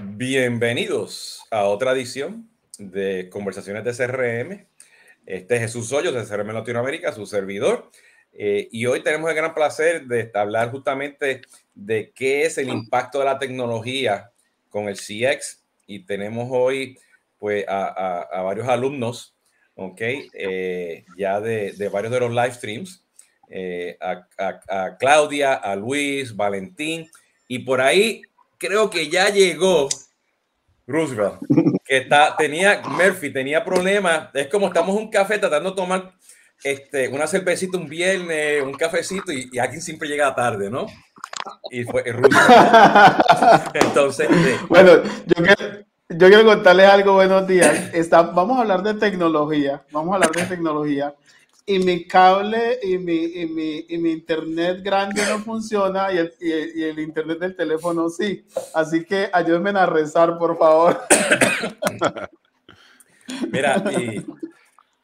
Bienvenidos a otra edición de Conversaciones de CRM. Este es Jesús Hoyos de CRM Latinoamérica, su servidor. Eh, y hoy tenemos el gran placer de hablar justamente de qué es el impacto de la tecnología con el CX. Y tenemos hoy pues a, varios alumnos, ¿ok? Eh, ya de, varios de los live streams. Eh, a, a Claudia, a Luis, Valentín. Y por ahí creo que ya llegó Roosevelt, que está, tenía, Murphy tenía problemas. Es como estamos en un café tratando de tomar este, una cervecita un viernes, un cafecito, y, y alguien siempre llega tarde, ¿no? Y fue Roosevelt. Entonces, bueno, yo quiero, yo quiero contarles algo, buenos días. Está, vamos a hablar de tecnología, vamos a hablar de tecnología y mi cable y mi, y mi, y mi internet grande no funciona y el, y, el, internet del teléfono sí. Así que ayúdenme a rezar, por favor. Mira, y,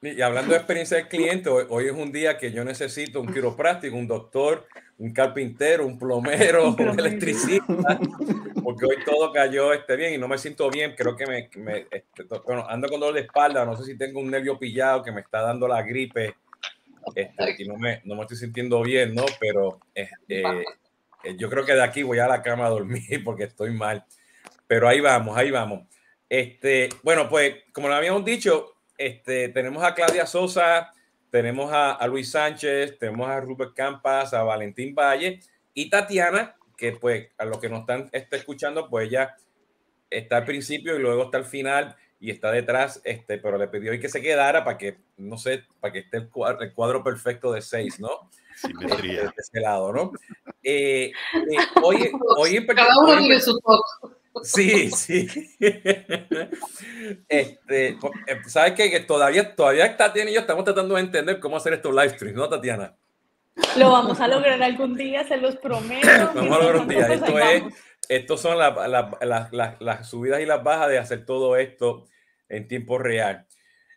y, hablando de experiencia del cliente, hoy, hoy, es un día que yo necesito un quiropráctico, un doctor, un carpintero, un plomero, un electricista, porque hoy todo cayó este, bien y no me siento bien. Creo que me, me este, bueno, ando con dolor de espalda, no sé si tengo un nervio pillado que me está dando la gripe este, no me, no me estoy sintiendo bien, ¿no? Pero este, eh, yo creo que de aquí voy a la cama a dormir porque estoy mal. Pero ahí vamos, ahí vamos. Este, bueno, pues como lo habíamos dicho, este, tenemos a Claudia Sosa, tenemos a, Luis Sánchez, tenemos a Rupert Campas, a Valentín Valle y Tatiana, que pues a los que nos están está escuchando, pues ya está al principio y luego está al final y está detrás, este, pero le pidió que se quedara para que, no sé, para que esté el cuadro, perfecto de seis, ¿no? Simetría. De, de ese lado, ¿no? Eh, eh, hoy, hoy Cada uno tiene su. Sí, sí. Este, eh, ¿Sabes qué? Que todavía, todavía Tatiana y yo estamos tratando de entender cómo hacer estos live streams, ¿no, Tatiana? Lo vamos a lograr algún día, se los prometo. Vamos a lograr un día. Esto es, estos son la, la, la, las subidas y las bajas de hacer todo esto en tiempo real.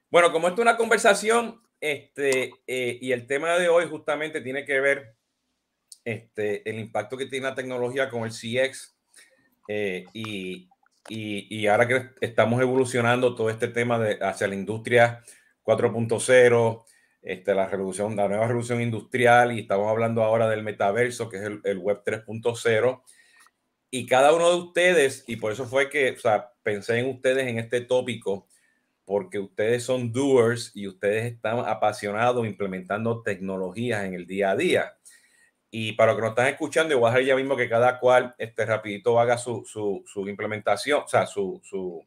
Bueno, como esto es una conversación, este, eh, y el tema de hoy justamente tiene que ver este, el impacto que tiene la tecnología con el CX eh, y, y, y, ahora que estamos evolucionando todo este tema de, hacia la industria 4.0, este, la revolución, la nueva revolución industrial y estamos hablando ahora del metaverso, que es el, el web 3.0 y cada uno de ustedes, y por eso fue que o sea, pensé en ustedes en este tópico, porque ustedes son doers y ustedes están apasionados implementando tecnologías en el día a día. Y para los que nos están escuchando, igual a ya mismo que cada cual este, rapidito haga su, su, su implementación, o sea, sus su,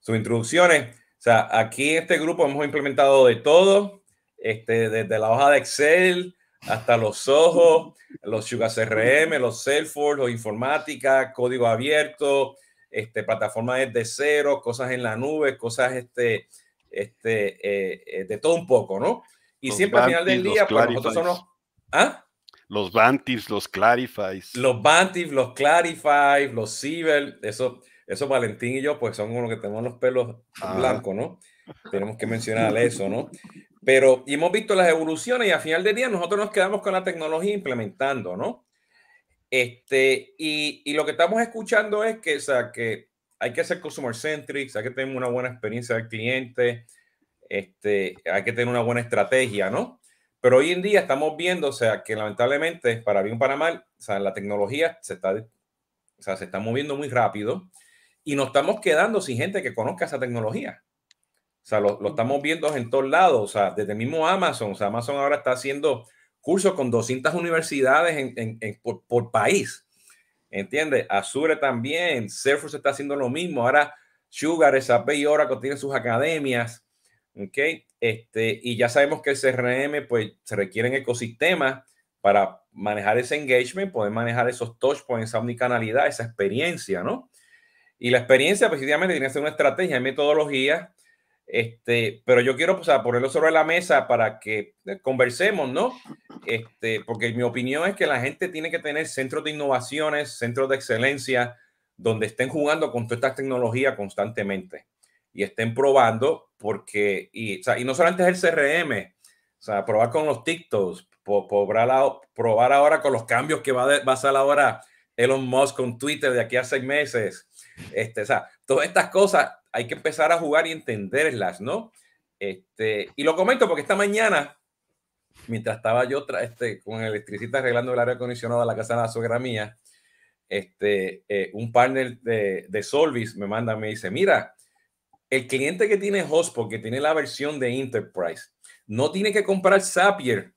su introducciones. O sea, aquí en este grupo hemos implementado de todo, este, desde la hoja de Excel, hasta los ojos, los Sugar CRM, los Salesforce, los informática, código abierto, este, plataformas desde cero, cosas en la nube, cosas este, este, eh, eh, de todo un poco, ¿no? Y Los siempre al final del Bantis, día, los pues nosotros son los... ¿Ah? Los Bantifs, los Clarifies. Los Bantif, los Clarify, los Ciber, eso, eso Valentín y yo, pues son unos que tenemos los pelos Ah. blancos, ¿no? Tenemos que mencionar eso, ¿no? Pero y hemos visto las evoluciones y al final del día nosotros nos quedamos con la tecnología implementando, ¿no? Este, y, y lo que estamos escuchando es que, o sea, que hay que ser customer centric, hay que tener una buena experiencia del cliente, este, hay que tener una buena estrategia, ¿no? Pero hoy en día estamos viendo, o sea, que lamentablemente, para bien o para mal, o sea, la tecnología se está, o sea, se está moviendo muy rápido y nos estamos quedando sin gente que conozca esa tecnología. O sea, lo, lo estamos viendo en todos lados, o sea, desde mismo Amazon, o sea, Amazon ahora está haciendo cursos con 200 universidades en, en, en, por, por, país. ¿Entiendes? Azure también, Salesforce está haciendo lo mismo. Ahora Sugar, SAP y Oracle tienen sus academias. ¿Ok? Este, y ya sabemos que el CRM, pues, se requieren ecosistemas para manejar ese engagement, poder manejar esos touch points, esa omnicanalidad, esa experiencia, ¿no? Y la experiencia, precisamente, tiene que ser una estrategia, metodología, este, pero yo quiero pues, ponerlo sobre la mesa para que conversemos, ¿no? Este, porque mi opinión es que la gente tiene que tener centros de innovaciones, centros de excelencia, donde estén jugando con todas estas tecnologías constantemente y estén probando, porque, y, o sea, y no solamente es el CRM, probar con los TikToks, probar, ahora con los cambios que va a pasar ahora Elon Musk con Twitter de aquí a seis meses. Este, o todas estas cosas hay que empezar a jugar y entenderlas, ¿no? Este, y lo comento porque esta mañana, mientras estaba yo este, con el electricista arreglando el aire acondicionado de la casa de la suegra mía, este, eh, un partner de, de Solvis me manda, me dice, mira, el cliente que tiene Hotspot, que tiene la versión de Enterprise, no tiene que comprar Zapier,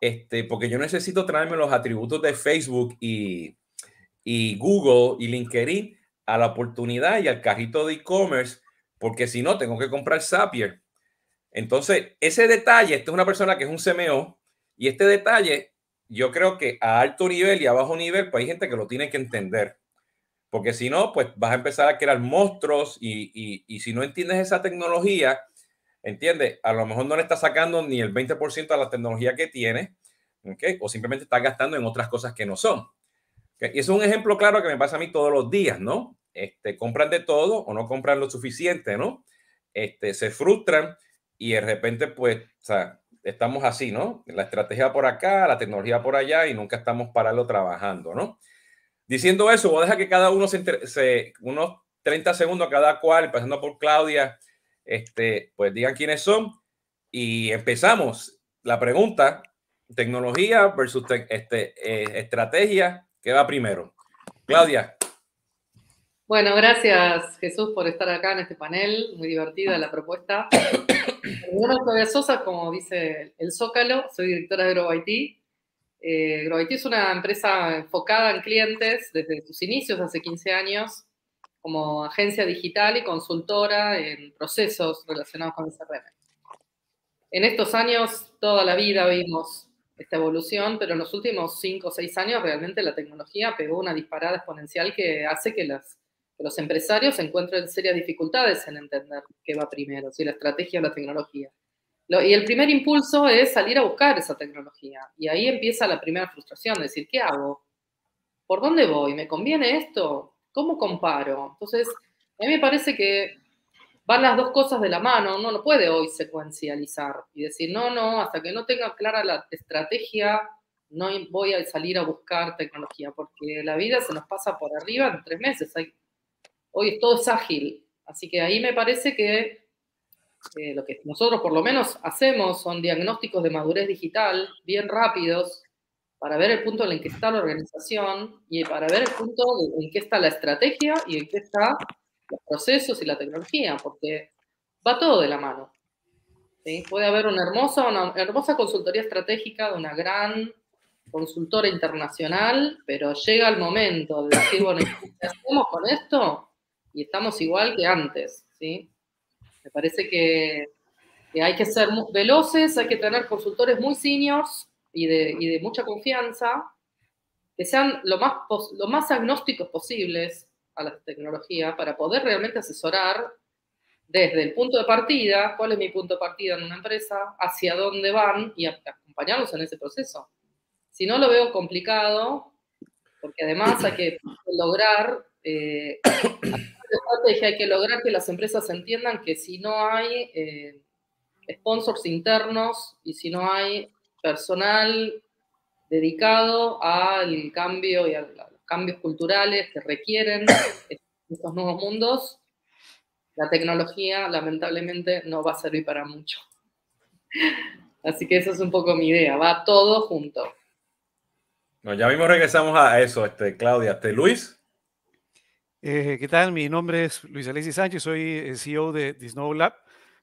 este, porque yo necesito traerme los atributos de Facebook y, y Google y LinkedIn a la oportunidad y al carrito de e-commerce, porque si no, tengo que comprar Zapier. Entonces, ese detalle, esta es una persona que es un CMO, y este detalle, yo creo que a alto nivel y a bajo nivel, pues hay gente que lo tiene que entender. Porque si no, pues vas a empezar a crear monstruos y, y, si no entiendes esa tecnología, ¿entiendes? A lo mejor no le estás sacando ni el 20% de la tecnología que tiene, ¿ok? O simplemente estás gastando en otras cosas que no son. Y eso es un ejemplo claro que me pasa a mí todos los días, ¿no? Este, compran de todo o no compran lo suficiente, ¿no? Este, se frustran y de repente, pues, estamos así, ¿no? La estrategia por acá, la tecnología por allá y nunca estamos parando trabajando, ¿no? Diciendo eso, voy a dejar que cada uno se, se unos 30 segundos cada cual, empezando por Claudia, este, pues digan quiénes son y empezamos. La pregunta, tecnología versus este, eh, estrategia, ¿Qué va primero? Claudia. Bueno, gracias Jesús por estar acá en este panel, muy divertida la propuesta. Bueno, Claudia Sosa, como dice el Zócalo, soy directora de GrowIT. Eh, es una empresa enfocada en clientes desde sus inicios, hace 15 años, como agencia digital y consultora en procesos relacionados con el CRM. En estos años, toda la vida vimos esta evolución, pero en los últimos cinco o seis años realmente la tecnología pegó una disparada exponencial que hace que, las, los empresarios encuentren serias dificultades en entender qué va primero, si la estrategia o la tecnología. y el primer impulso es salir a buscar esa tecnología. Y ahí empieza la primera frustración, decir, ¿qué hago? ¿Por dónde voy? ¿Me conviene esto? ¿Cómo comparo? Entonces, a mí me parece que van las dos cosas de la mano, uno no puede hoy secuencializar y decir, no, no, hasta que no tenga clara la estrategia, no voy a salir a buscar tecnología, porque la vida se nos pasa por arriba en tres meses. Hoy todo es ágil, así que ahí me parece que eh, lo que nosotros por lo menos hacemos son diagnósticos de madurez digital bien rápidos para ver el punto en el que está la organización y para ver el punto en que está la estrategia y en qué está los procesos y la tecnología, porque va todo de la mano. Puede haber una hermosa, una hermosa consultoría estratégica de una gran consultora internacional, pero llega el momento de decir, bueno, ¿qué hacemos con esto? Y estamos igual que antes, ¿sí? Me parece que, hay que ser veloces, hay que tener consultores muy seniors y de, y de mucha confianza, que sean lo más, lo más agnósticos posibles, a la tecnología para poder realmente asesorar desde el punto de partida, cuál es mi punto de partida en una empresa, hacia dónde van y acompañarlos en ese proceso. Si no, lo veo complicado, porque además hay que lograr, eh, hay que lograr que las empresas entiendan que si no hay eh, sponsors internos y si no hay personal dedicado al cambio y a la cambios culturales que requieren estos nuevos mundos, la tecnología lamentablemente no va a servir para mucho. Así que esa es un poco mi idea, va todo junto. No, ya mismo regresamos a eso, este, Claudia. Este, Luis. Eh, ¿Qué tal? Mi nombre es Luis Alexis Sánchez, soy el CEO de Disnovo Lab,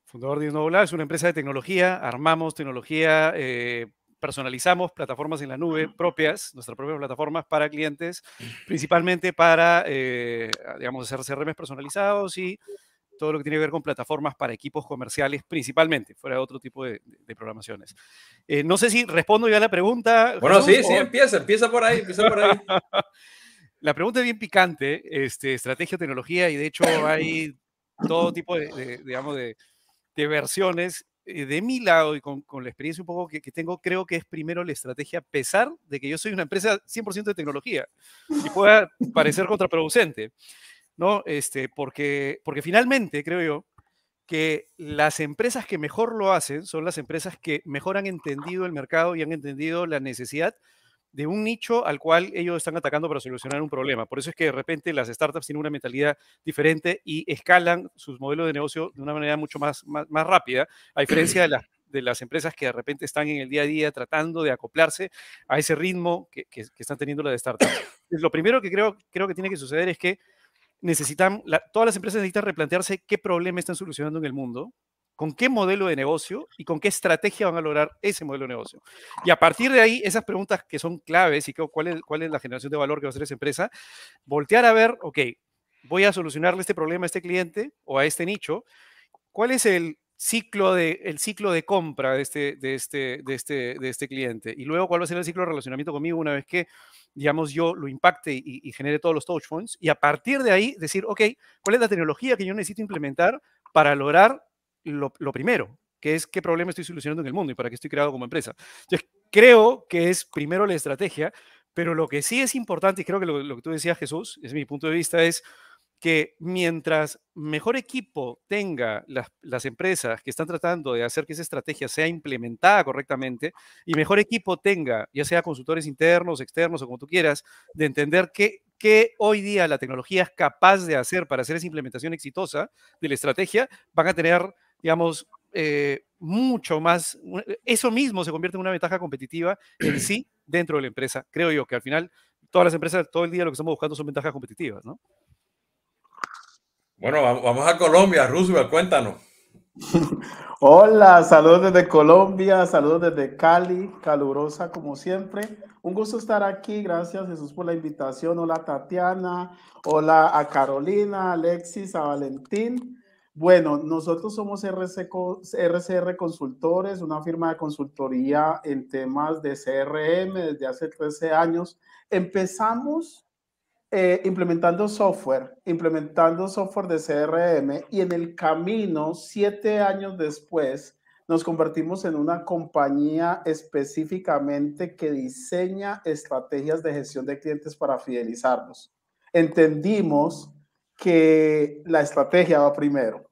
fundador de Disnovo Lab. Es una empresa de tecnología, armamos tecnología eh, personalizamos plataformas en la nube propias, nuestras propias plataformas para clientes, principalmente para, eh, digamos, hacer CRMs personalizados y todo lo que tiene que ver con plataformas para equipos comerciales, principalmente, fuera de otro tipo de, programaciones. Eh, no sé si respondo ya a la pregunta. Bueno, sí, sí, empieza, empieza por ahí, empieza por ahí. la pregunta es bien picante, este, estrategia, tecnología, y de hecho hay todo tipo de, digamos, de, de versiones eh, de mi lado y con, la experiencia un poco que, tengo, creo que es primero la estrategia, a pesar de que yo soy una empresa 100% de tecnología y pueda parecer contraproducente, ¿no? Este, porque, porque finalmente creo yo que las empresas que mejor lo hacen son las empresas que mejor han entendido el mercado y han entendido la necesidad de un nicho al cual ellos están atacando para solucionar un problema. Por eso es que de repente las startups tienen una mentalidad diferente y escalan sus modelos de negocio de una manera mucho más, más, rápida, a diferencia de las, de las empresas que de repente están en el día a día tratando de acoplarse a ese ritmo que, que, están teniendo las startups. Lo primero que creo, creo que tiene que suceder es que necesitan, todas las empresas necesitan replantearse qué problema están solucionando en el mundo con qué modelo de negocio y con qué estrategia van a lograr ese modelo de negocio. Y a partir de ahí, esas preguntas que son claves y cuál es, cuál es la generación de valor que va a hacer esa empresa, voltear a ver, ok, voy a solucionarle este problema a este cliente o a este nicho, ¿cuál es el ciclo de, el ciclo de compra de este, de, este, de, este, de este cliente? Y luego, ¿cuál va a ser el ciclo de relacionamiento conmigo una vez que, digamos, yo lo impacte y, y genere todos los touch points? Y a partir de ahí, decir, ok, ¿cuál es la tecnología que yo necesito implementar para lograr lo, primero, que es qué problema estoy solucionando en el mundo y para qué estoy creado como empresa. Entonces, creo que es primero la estrategia, pero lo que sí es importante, y creo que lo, que tú decías, Jesús, es mi punto de vista, es que mientras mejor equipo tenga las, las, empresas que están tratando de hacer que esa estrategia sea implementada correctamente y mejor equipo tenga, ya sea consultores internos, externos o como tú quieras, de entender qué, qué hoy día la tecnología es capaz de hacer para hacer esa implementación exitosa de la estrategia, van a tener digamos, eh, mucho más, eso mismo se convierte en una ventaja competitiva en sí dentro de la empresa. Creo yo que al final todas las empresas todo el día lo que estamos buscando son ventajas competitivas, ¿no? Bueno, vamos a Colombia, Roosevelt, cuéntanos. Hola, saludos desde Colombia, saludos desde Cali, calurosa como siempre. Un gusto estar aquí, gracias Jesús por la invitación. Hola Tatiana, hola a Carolina, Alexis, a Valentín. Bueno, nosotros somos RCR Consultores, una firma de consultoría en temas de CRM desde hace 13 años. Empezamos eh, implementando software, implementando software de CRM y en el camino, siete años después, nos convertimos en una compañía específicamente que diseña estrategias de gestión de clientes para fidelizarlos. Entendimos que la estrategia va primero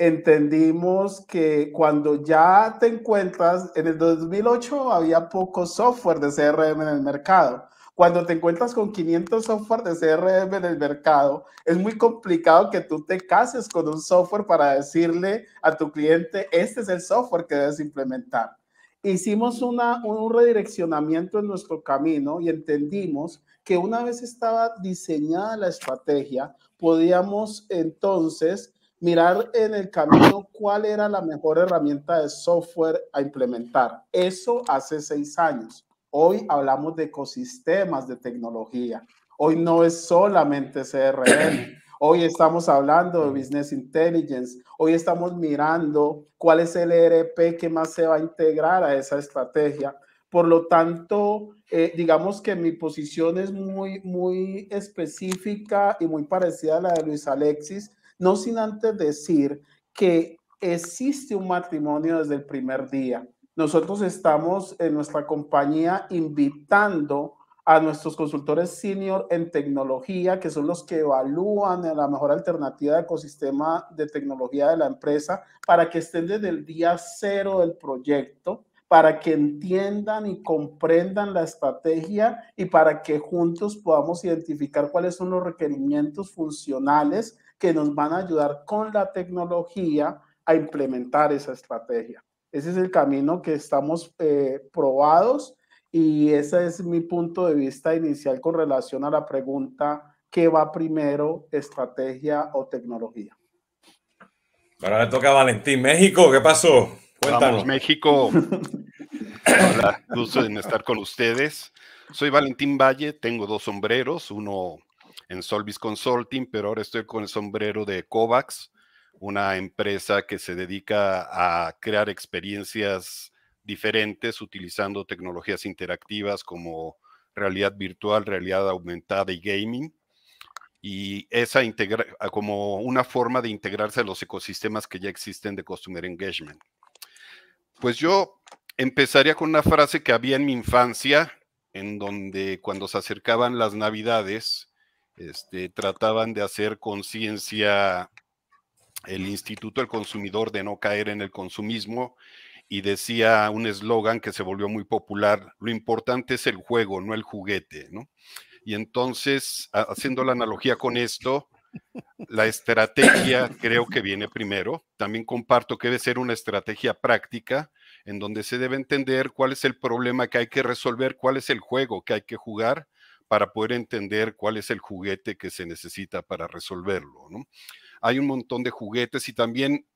entendimos que cuando ya te encuentras, en el 2008 había poco software de CRM en el mercado. Cuando te encuentras con 500 software de CRM en el mercado, es muy complicado que tú te cases con un software para decirle a tu cliente, este es el software que debes implementar. Hicimos una, un redireccionamiento en nuestro camino y entendimos que una vez estaba diseñada la estrategia, podíamos entonces mirar en el camino cuál era la mejor herramienta de software a implementar. Eso hace seis años. Hoy hablamos de ecosistemas de tecnología. Hoy no es solamente CRM. Hoy estamos hablando de Business Intelligence. Hoy estamos mirando cuál es el ERP que más se va a integrar a esa estrategia. Por lo tanto, eh, digamos que mi posición es muy, muy específica y muy parecida a la de Luis Alexis no sin antes decir que existe un matrimonio desde el primer día. Nosotros estamos en nuestra compañía invitando a nuestros consultores senior en tecnología, que son los que evalúan la mejor alternativa de ecosistema de tecnología de la empresa, para que estén desde el día cero del proyecto, para que entiendan y comprendan la estrategia y para que juntos podamos identificar cuáles son los requerimientos funcionales que nos van a ayudar con la tecnología a implementar esa estrategia. Ese es el camino que estamos eh, probados y ese es mi punto de vista inicial con relación a la pregunta, ¿qué va primero, estrategia o tecnología? Ahora le toca a Valentín. México, ¿qué pasó? Cuéntanos. México. Hola, gusto en estar con ustedes. Soy Valentín Valle, tengo dos sombreros, uno en Solvis Consulting, pero ahora estoy con el sombrero de Kovacs, una empresa que se dedica a crear experiencias diferentes utilizando tecnologías interactivas como realidad virtual, realidad aumentada y gaming. Y esa integra como una forma de integrarse a los ecosistemas que ya existen de Customer Engagement. Pues yo empezaría con una frase que había en mi infancia, en donde cuando se acercaban las navidades, este, trataban de hacer conciencia el Instituto del Consumidor de no caer en el consumismo y decía un eslogan que se volvió muy popular, lo importante es el juego, no el juguete, ¿no? Y entonces, haciendo la analogía con esto, la estrategia creo que viene primero. También comparto que debe ser una estrategia práctica en donde se debe entender cuál es el problema que hay que resolver, cuál es el juego que hay que jugar para poder entender cuál es el juguete que se necesita para resolverlo. ¿no? Hay un montón de juguetes y también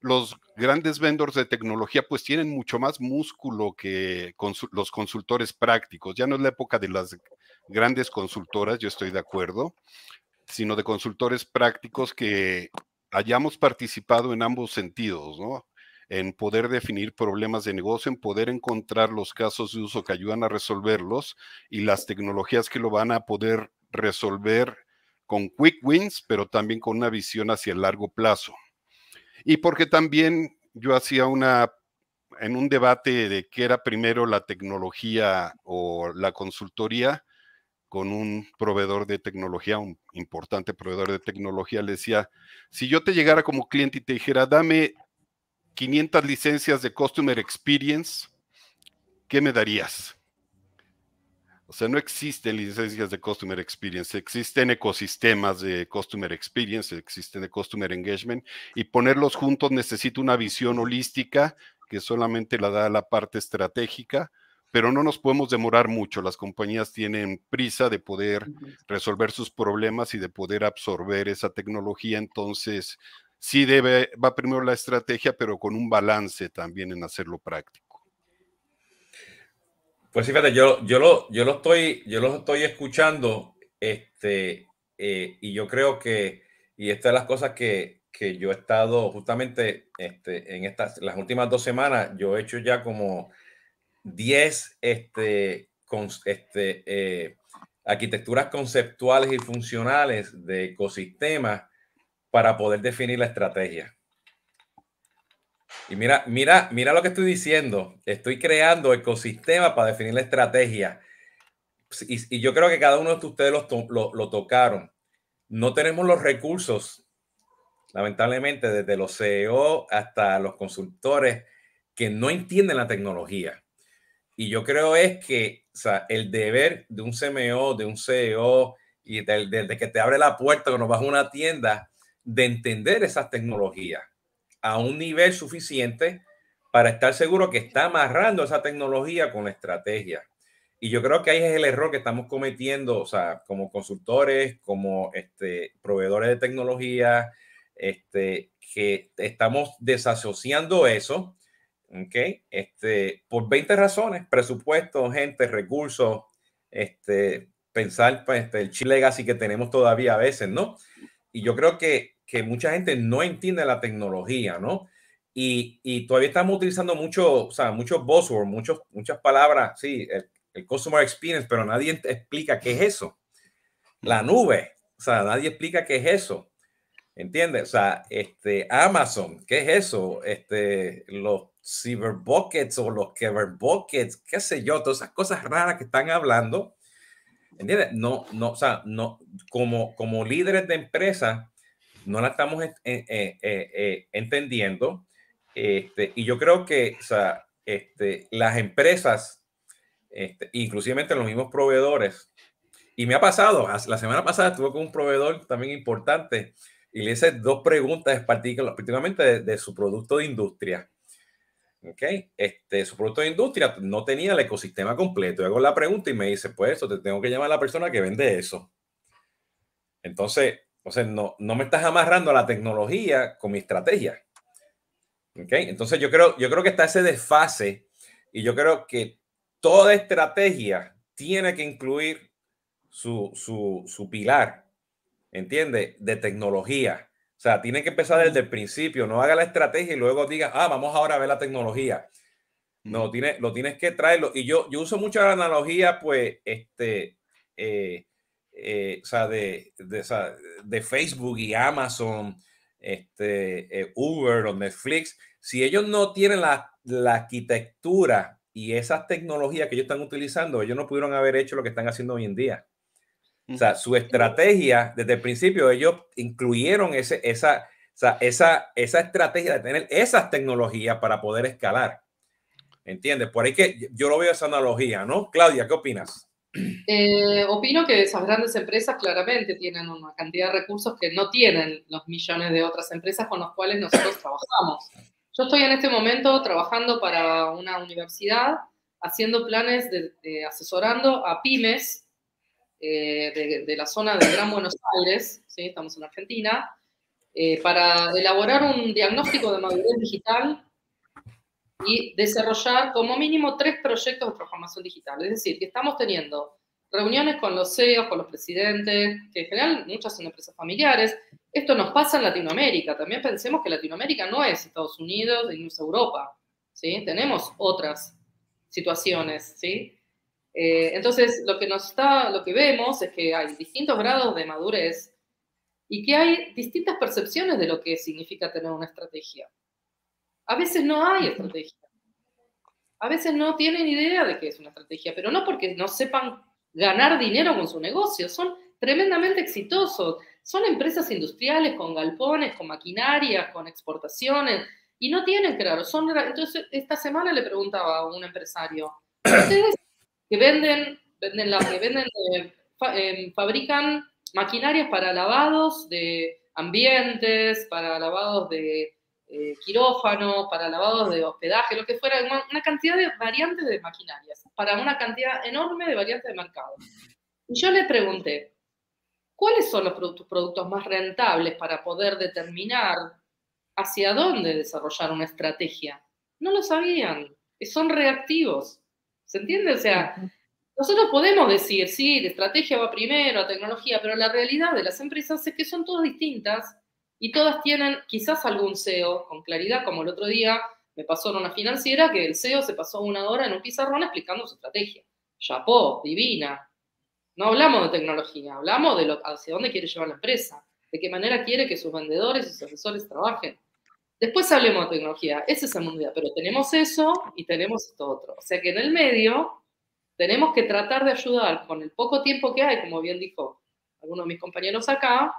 los grandes vendors de tecnología pues tienen mucho más músculo que los consultores prácticos. Ya no es la época de las grandes consultoras, yo estoy de acuerdo, sino de consultores prácticos que hayamos participado en ambos sentidos, ¿no? En poder definir problemas de negocio, en poder encontrar los casos de uso que ayudan a resolverlos y las tecnologías que lo van a poder resolver con quick wins, pero también con una visión hacia el largo plazo. Y porque también yo hacía una, en un debate de qué era primero la tecnología o la consultoría, con un proveedor de tecnología, un importante proveedor de tecnología, le decía, si yo te llegara como cliente y te dijera, dame 500 licencias de Customer Experience, ¿qué me darías? O sea, no existen licencias de Customer Experience, existen ecosistemas de Customer Experience, existen de Customer Engagement, y ponerlos juntos necesita una visión holística que solamente la da la parte estratégica, pero no nos podemos demorar mucho. Las compañías tienen prisa de poder resolver sus problemas y de poder absorber esa tecnología. Entonces, sí debe, va primero la estrategia, pero con un balance también en hacerlo práctico. Pues fíjate, yo, yo, lo, yo, lo, estoy, yo lo estoy escuchando este, eh, y yo creo que, y esta es las cosas que, que yo he estado justamente este, en estas, las últimas dos semanas, yo he hecho ya como 10 este, con, este, eh, arquitecturas conceptuales y funcionales de ecosistemas para poder definir la estrategia. Y mira, mira, mira lo que estoy diciendo. Estoy creando ecosistemas para definir la estrategia. Y, yo creo que cada uno de ustedes lo, lo tocaron. No tenemos los recursos, lamentablemente, desde los CEO hasta los consultores que no entienden la tecnología. Y yo creo es que el deber de un CMO, de un CEO y desde que te abre la puerta cuando vas a una tienda, de entender esas tecnologías a un nivel suficiente para estar seguro que está amarrando esa tecnología con la estrategia. Y yo creo que ahí es el error que estamos cometiendo, o sea, como consultores, como este, proveedores de tecnología, este, que estamos desasociando eso ¿ok? Este, por 20 razones, presupuesto, gente, recursos, este, pensar pues, este, el chile legacy que tenemos todavía a veces, ¿no? Y yo creo que, que mucha gente no entiende la tecnología, ¿no? Y, y todavía estamos utilizando mucho, o sea, muchos buzzwords, muchos, muchas palabras, sí, el, el customer experience, pero nadie explica qué es eso. La nube, o sea, nadie explica qué es eso. ¿Entiendes? O sea, este, Amazon, ¿qué es eso? Este, los cyber buckets o los buckets, qué sé yo, todas esas cosas raras que están hablando. ¿Entiendes? No, no, o sea, no, como, como líderes de empresa, no la estamos eh, eh, eh, entendiendo. Este, y yo creo que, este, las empresas, este, inclusive los mismos proveedores, y me ha pasado, la semana pasada estuve con un proveedor también importante y le hice dos preguntas particularmente de, de su producto de industria. ¿ok? Este, su producto de industria no tenía el ecosistema completo. Yo hago la pregunta y me dice, pues eso, te tengo que llamar a la persona que vende eso. Entonces, o sea, no, no me estás amarrando a la tecnología con mi estrategia. ¿Ok? Entonces yo creo, yo creo que está ese desfase y yo creo que toda estrategia tiene que incluir su, su, su pilar, ¿entiende? De tecnología. O sea, tiene que empezar desde el principio, no haga la estrategia y luego diga, ah, vamos ahora a ver la tecnología. No, tiene, lo tienes que traerlo. Y yo, yo uso mucho la analogía, pues, este, eh, eh, o sea, de, de, Facebook y Amazon, este, eh, Uber o Netflix. Si ellos no tienen la, la arquitectura y esas tecnologías que ellos están utilizando, ellos no pudieron haber hecho lo que están haciendo hoy en día. O sea, su estrategia, desde el principio, ellos incluyeron ese, esa, esa, esa estrategia de tener esas tecnologías para poder escalar. ¿Entiendes? Por ahí que yo lo veo esa analogía, ¿no? Claudia, ¿qué opinas? Eh, opino que esas grandes empresas claramente tienen una cantidad de recursos que no tienen los millones de otras empresas con las cuales nosotros trabajamos. Yo estoy en este momento trabajando para una universidad, haciendo planes de, asesorando a pymes eh, de, la zona de Gran Buenos Aires, ¿sí? estamos en Argentina, eh, para elaborar un diagnóstico de madurez digital y desarrollar como mínimo tres proyectos de transformación digital. Es decir, que estamos teniendo reuniones con los CEOs, con los presidentes, que en general muchas son empresas familiares. Esto nos pasa en Latinoamérica. También pensemos que Latinoamérica no es Estados Unidos y no es Europa. ¿sí? Tenemos otras situaciones. ¿sí? Eh, entonces, lo que, nos está, lo que vemos es que hay distintos grados de madurez y que hay distintas percepciones de lo que significa tener una estrategia. A veces no hay estrategia. A veces no tienen idea de qué es una estrategia, pero no porque no sepan ganar dinero con su negocio, son tremendamente exitosos. Son empresas industriales con galpones, con maquinaria, con exportaciones, y no tienen claro. Son, entonces, esta semana le preguntaba a un empresario, ¿ustedes que venden, venden, la, que venden eh, eh, fabrican maquinarias para lavados de ambientes, para lavados de eh, quirófano, para lavados de hospedaje, lo que fuera, una, cantidad de variantes de maquinarias, para una cantidad enorme de variantes de mercado. Y yo le pregunté, ¿cuáles son los productos, productos más rentables para poder determinar hacia dónde desarrollar una estrategia? No lo sabían, son reactivos. ¿Se entiende? O sea, nosotros podemos decir, sí, la estrategia va primero, la tecnología, pero la realidad de las empresas es que son todas distintas y todas tienen quizás algún SEO con claridad, como el otro día me pasó en una financiera que el SEO se pasó una hora en un pizarrón explicando su estrategia. Chapó, divina. No hablamos de tecnología, hablamos de hacia dónde quiere llevar la empresa, de qué manera quiere que sus vendedores y sus asesores trabajen. Después hablemos de tecnología, ese es el mundial, pero tenemos eso y tenemos esto otro. O sea que en el medio tenemos que tratar de ayudar con el poco tiempo que hay, como bien dijo alguno de mis compañeros acá,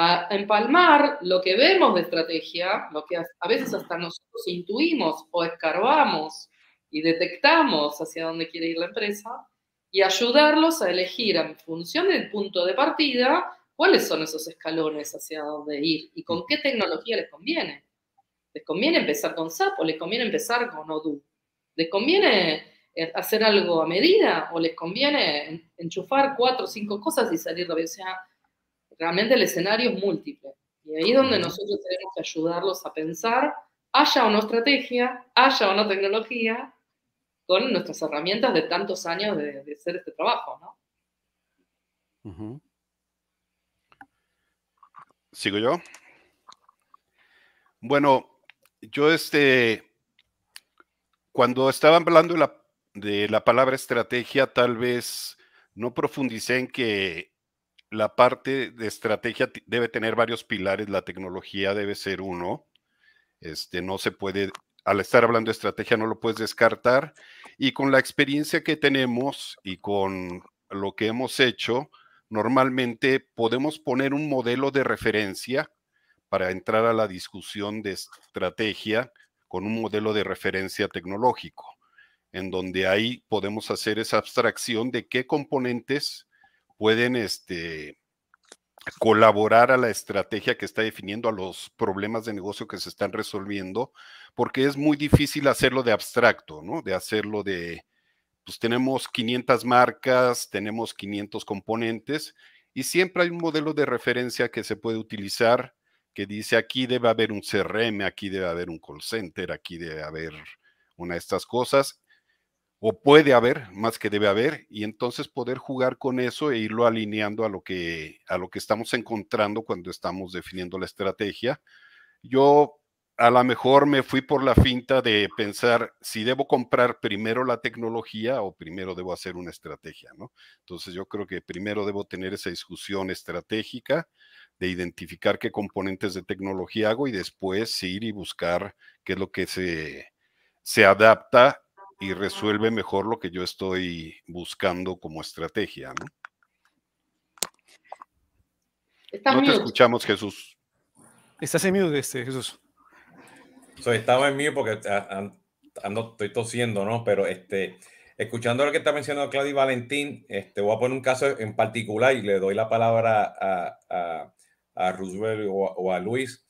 a empalmar lo que vemos de estrategia, lo que a veces hasta nosotros intuimos o escarbamos y detectamos hacia dónde quiere ir la empresa, y ayudarlos a elegir en función del punto de partida cuáles son esos escalones hacia dónde ir y con qué tecnología les conviene. ¿Les conviene empezar con SAP o les conviene empezar con Odoo? ¿Les conviene eh, hacer algo a medida o les conviene enchufar cuatro o cinco cosas y salir de o sea, realmente el escenario es múltiple. Y ahí es donde nosotros tenemos que ayudarlos a pensar, haya o no estrategia, haya o no tecnología, con nuestras herramientas de tantos años de, hacer este trabajo, ¿no? ¿Sigo yo? Bueno, yo este, cuando estaba hablando de la, de la palabra estrategia, tal vez no profundicé en que la parte de estrategia debe tener varios pilares, la tecnología debe ser uno. Este, no se puede, al estar hablando de estrategia, no lo puedes descartar. Y con la experiencia que tenemos y con lo que hemos hecho, normalmente podemos poner un modelo de referencia para entrar a la discusión de estrategia con un modelo de referencia tecnológico, en donde ahí podemos hacer esa abstracción de qué componentes pueden este, colaborar a la estrategia que está definiendo, a los problemas de negocio que se están resolviendo, porque es muy difícil hacerlo de abstracto, ¿no? De hacerlo de, pues tenemos 500 marcas, tenemos 500 componentes y siempre hay un modelo de referencia que se puede utilizar que dice aquí debe haber un CRM, aquí debe haber un call center, aquí debe haber una de estas cosas o puede haber más que debe haber y entonces poder jugar con eso e irlo alineando a lo que a lo que estamos encontrando cuando estamos definiendo la estrategia. Yo a lo mejor me fui por la finta de pensar si debo comprar primero la tecnología o primero debo hacer una estrategia, ¿no? Entonces yo creo que primero debo tener esa discusión estratégica de identificar qué componentes de tecnología hago y después ir y buscar qué es lo que se, se adapta y resuelve mejor lo que yo estoy buscando como estrategia, ¿no? no te escuchamos, Jesús. Estás en mute, este, Jesús. estaba en mute porque ando, estoy tosiendo, ¿no? Pero este, escuchando lo que está mencionando Claudia y Valentín, este, voy a poner un caso en particular y le doy la palabra a, a, a Roosevelt o, a Luis.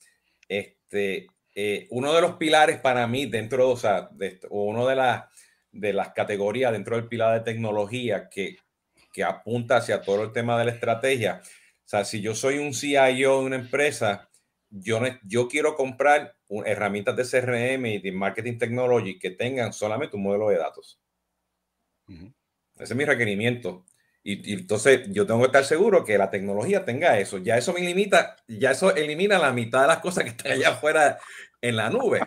Este, eh, uno de los pilares para mí dentro, o sea, de, uno de, las de las categorías dentro del pilar de tecnología que, que apunta hacia todo el tema de la estrategia. O sea, si yo soy un CIO de una empresa, yo, yo quiero comprar herramientas de CRM y de marketing technology que tengan solamente un modelo de datos. Ese es mi requerimiento. Y, entonces yo tengo que estar seguro que la tecnología tenga eso. Ya eso me limita, ya eso elimina la mitad de las cosas que están allá afuera en la nube.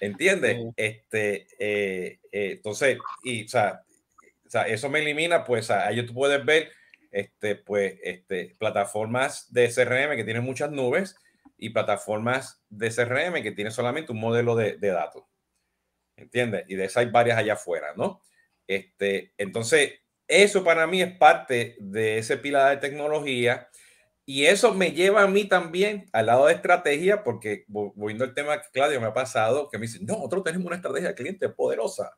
¿Entiendes? Este, eh, eh, entonces, y, o sea, o sea, eso me elimina, pues ahí tú puedes ver este, pues, este, plataformas de CRM que tienen muchas nubes y plataformas de CRM que tienen solamente un modelo de, de datos. ¿Entiendes? Y de esas hay varias allá afuera, ¿no? Este, entonces, eso para mí es parte de ese pilar de tecnología y eso me lleva a mí también al lado de estrategia, porque volviendo al tema que Claudio me ha pasado, que me dice, no, nosotros tenemos una estrategia de cliente poderosa.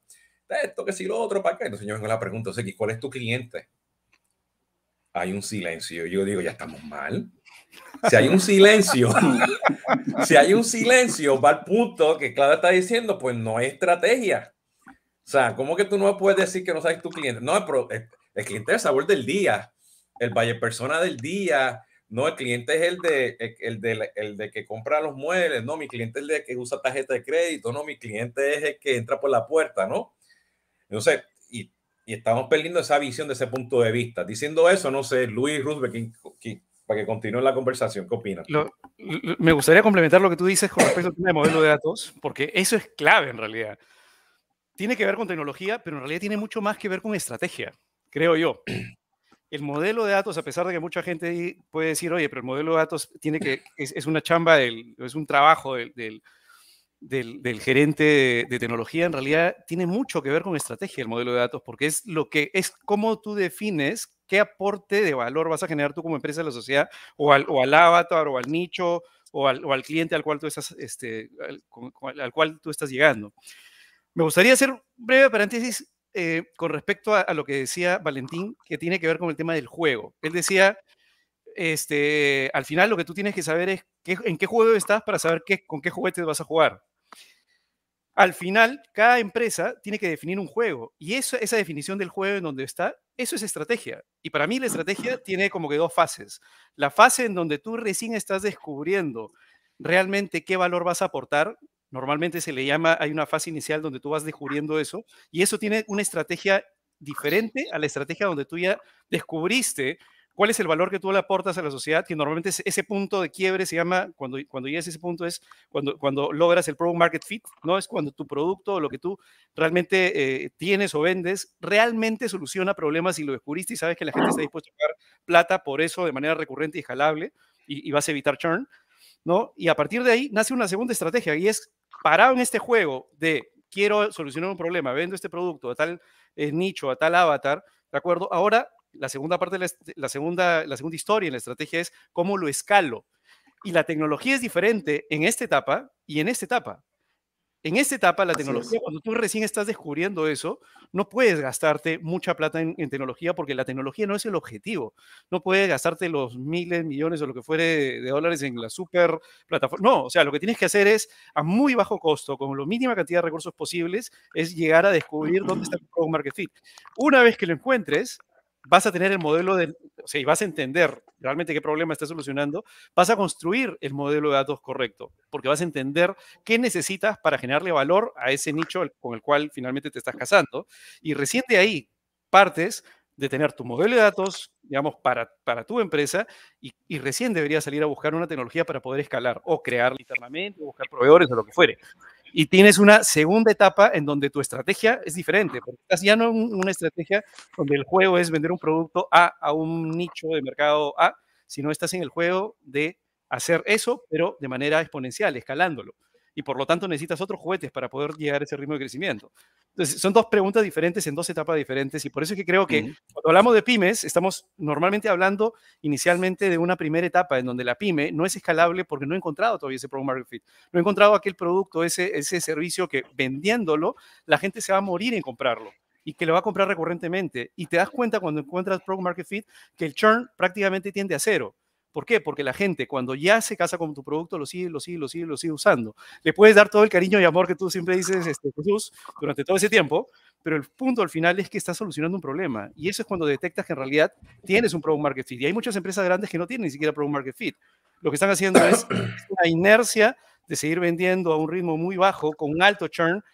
Esto, que si lo otro, ¿para qué? Entonces yo vengo la pregunta, ¿cuál es tu cliente? Hay un silencio. Yo digo, ya estamos mal. Si hay un silencio, si hay un silencio, va al punto que Claudia está diciendo, pues no hay estrategia. O sea, ¿cómo que tú no puedes decir que no sabes tu cliente? No, pero el, cliente es el sabor del día, el valle persona del día. No, el cliente es el de, el, de, el de que compra los muebles. No, mi cliente es el de que usa tarjeta de crédito. No, mi cliente es el que entra por la puerta, ¿no? Entonces, y, y estamos perdiendo esa visión de ese punto de vista. Diciendo eso, no sé, Luis Roosevelt, para que continúe la conversación, ¿qué opinas? me gustaría complementar lo que tú dices con respecto al modelo de datos, porque eso es clave en realidad tiene que ver con tecnología, pero en realidad tiene mucho más que ver con estrategia, creo yo. El modelo de datos, a pesar de que mucha gente puede decir, oye, pero el modelo de datos tiene que, es, una chamba, del, es un trabajo del, del, del, gerente de, tecnología, en realidad tiene mucho que ver con estrategia el modelo de datos, porque es lo que es cómo tú defines qué aporte de valor vas a generar tú como empresa de la sociedad, o al, al avatar, o al nicho, o al, o al cliente al cual tú estás, este, al cual tú estás llegando. Me gustaría hacer un breve paréntesis eh, con respecto a, lo que decía Valentín, que tiene que ver con el tema del juego. Él decía, este, al final lo que tú tienes que saber es en qué juego estás para saber qué, con qué juguetes vas a jugar. Al final, cada empresa tiene que definir un juego y esa definición del juego en donde está, eso es estrategia. Y para mí la estrategia tiene como que dos fases. La fase en donde tú recién estás descubriendo realmente qué valor vas a aportar Normalmente se le llama, hay una fase inicial donde tú vas descubriendo eso y eso tiene una estrategia diferente a la estrategia donde tú ya descubriste cuál es el valor que tú le aportas a la sociedad, que normalmente ese punto de quiebre se llama, cuando, cuando llegas a ese punto es cuando, cuando logras el product market fit, ¿no? Es cuando tu producto o lo que tú realmente eh, tienes o vendes realmente soluciona problemas y lo descubriste y sabes que la gente está dispuesta a pagar plata por eso de manera recurrente y jalable y, y vas a evitar churn. ¿no? Y a partir de ahí nace una segunda estrategia y es parado en este juego de quiero solucionar un problema, vendo este producto a tal eh, nicho, a tal avatar, ¿de acuerdo? Ahora, la segunda parte de la, segunda, la segunda historia en la estrategia es cómo lo escalo. Y la tecnología es diferente en esta etapa y en esta etapa. En esta etapa, la tecnología, cuando tú recién estás descubriendo eso, no puedes gastarte mucha plata en, tecnología porque la tecnología no es el objetivo. No puedes gastarte los miles, millones o lo que fuere de, dólares en la super plataforma. No, o sea, lo que tienes que hacer es a muy bajo costo, con la mínima cantidad de recursos posibles, es llegar a descubrir dónde está el product market fit. Una vez que lo encuentres, vas a tener el modelo de, o sea, y vas a entender realmente qué problema está solucionando, vas a construir el modelo de datos correcto, porque vas a entender qué necesitas para generarle valor a ese nicho con el cual finalmente te estás casando. Y recién de ahí partes de tener tu modelo de datos, digamos, para, para tu empresa y, y, recién deberías salir a buscar una tecnología para poder escalar o crear internamente, o buscar proveedores o lo que fuere y tienes una segunda etapa en donde tu estrategia es diferente, porque estás ya no en una estrategia donde el juego es vender un producto A a un nicho de mercado A, sino estás en el juego de hacer eso, pero de manera exponencial, escalándolo. Y por lo tanto necesitas otros juguetes para poder llegar a ese ritmo de crecimiento. Entonces, son dos preguntas diferentes en dos etapas diferentes y por eso es que creo que cuando hablamos de pymes, estamos normalmente hablando inicialmente de una primera etapa en donde la pyme no es escalable porque no he encontrado todavía ese product market fit. No he encontrado aquel producto, ese, ese servicio que vendiéndolo, la gente se va a morir en comprarlo y que lo va a comprar recurrentemente. Y te das cuenta cuando encuentras product market fit que el churn prácticamente tiende a cero. ¿Por qué? Porque la gente cuando ya se casa con tu producto lo sigue, lo sigue, lo sigue, lo sigue usando. Le puedes dar todo el cariño y amor que tú siempre dices, este, Jesús, durante todo ese tiempo, pero el punto al final es que estás solucionando un problema. Y eso es cuando detectas que en realidad tienes un product market fit. Y hay muchas empresas grandes que no tienen ni siquiera product market fit. Lo que están haciendo es una inercia de seguir vendiendo a un ritmo muy bajo, con un alto churn,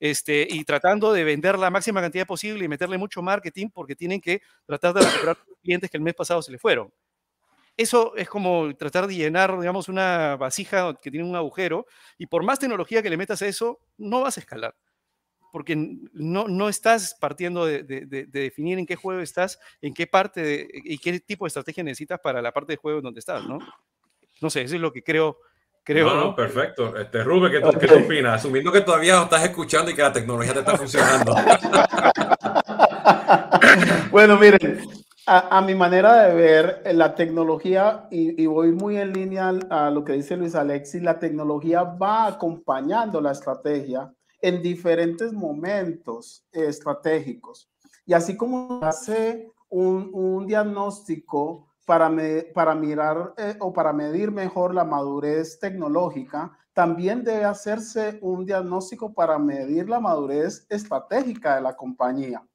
este, y tratando de vender la máxima cantidad posible y meterle mucho marketing porque tienen que tratar de recuperar clientes que el mes pasado se le fueron. Eso es como tratar de llenar, digamos, una vasija que tiene un agujero y por más tecnología que le metas a eso, no vas a escalar. Porque no, no estás partiendo de, definir en qué juego estás, en qué parte y qué tipo de estrategia necesitas para la parte de juego en donde estás, ¿no? No sé, eso es lo que creo Creo. No, perfecto. Este, Rubén, ¿qué, ¿qué opinas? Asumiendo que todavía estás escuchando y que la tecnología te está funcionando. bueno, miren, a, mi manera de ver, eh, la tecnología, y, voy muy en línea a lo que dice Luis Alexis, la tecnología va acompañando la estrategia en diferentes momentos estratégicos. Y así como hace un, diagnóstico para, para mirar eh, o para medir mejor la madurez tecnológica, también debe hacerse un diagnóstico para medir la madurez estratégica de la compañía.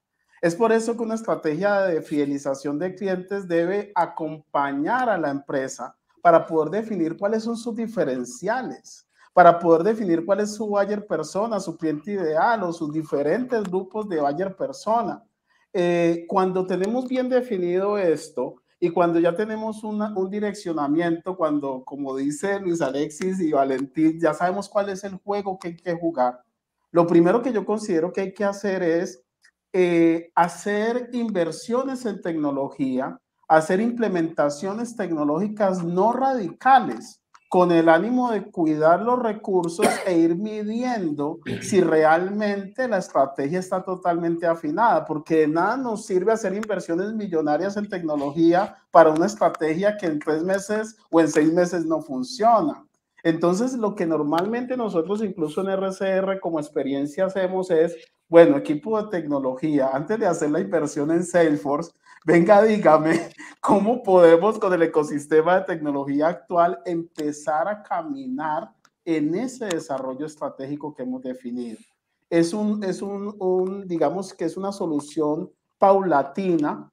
Es por eso que una estrategia de fidelización de clientes debe acompañar a la empresa para poder definir cuáles son sus diferenciales, para poder definir cuál es su buyer persona, su cliente ideal o sus diferentes grupos de buyer persona. Eh, cuando tenemos bien definido esto, y cuando ya tenemos un direccionamiento, cuando, como dice Luis Alexis y Valentín, ya sabemos cuál es el juego que hay que jugar, lo primero que yo considero que hay que hacer es eh, hacer inversiones en tecnología, hacer implementaciones tecnológicas no radicales, con el ánimo de cuidar los recursos e ir midiendo si realmente la estrategia está totalmente afinada, porque nada nos sirve hacer inversiones millonarias en tecnología para una estrategia que en tres meses o en seis meses no funciona. Entonces, lo que normalmente nosotros, incluso en RCR, como experiencia hacemos es, bueno, equipo de tecnología, antes de hacer la inversión en Salesforce, venga, dígame cómo podemos con el ecosistema de tecnología actual empezar a caminar en ese desarrollo estratégico que hemos definido. Es un, es un, un digamos que es una solución paulatina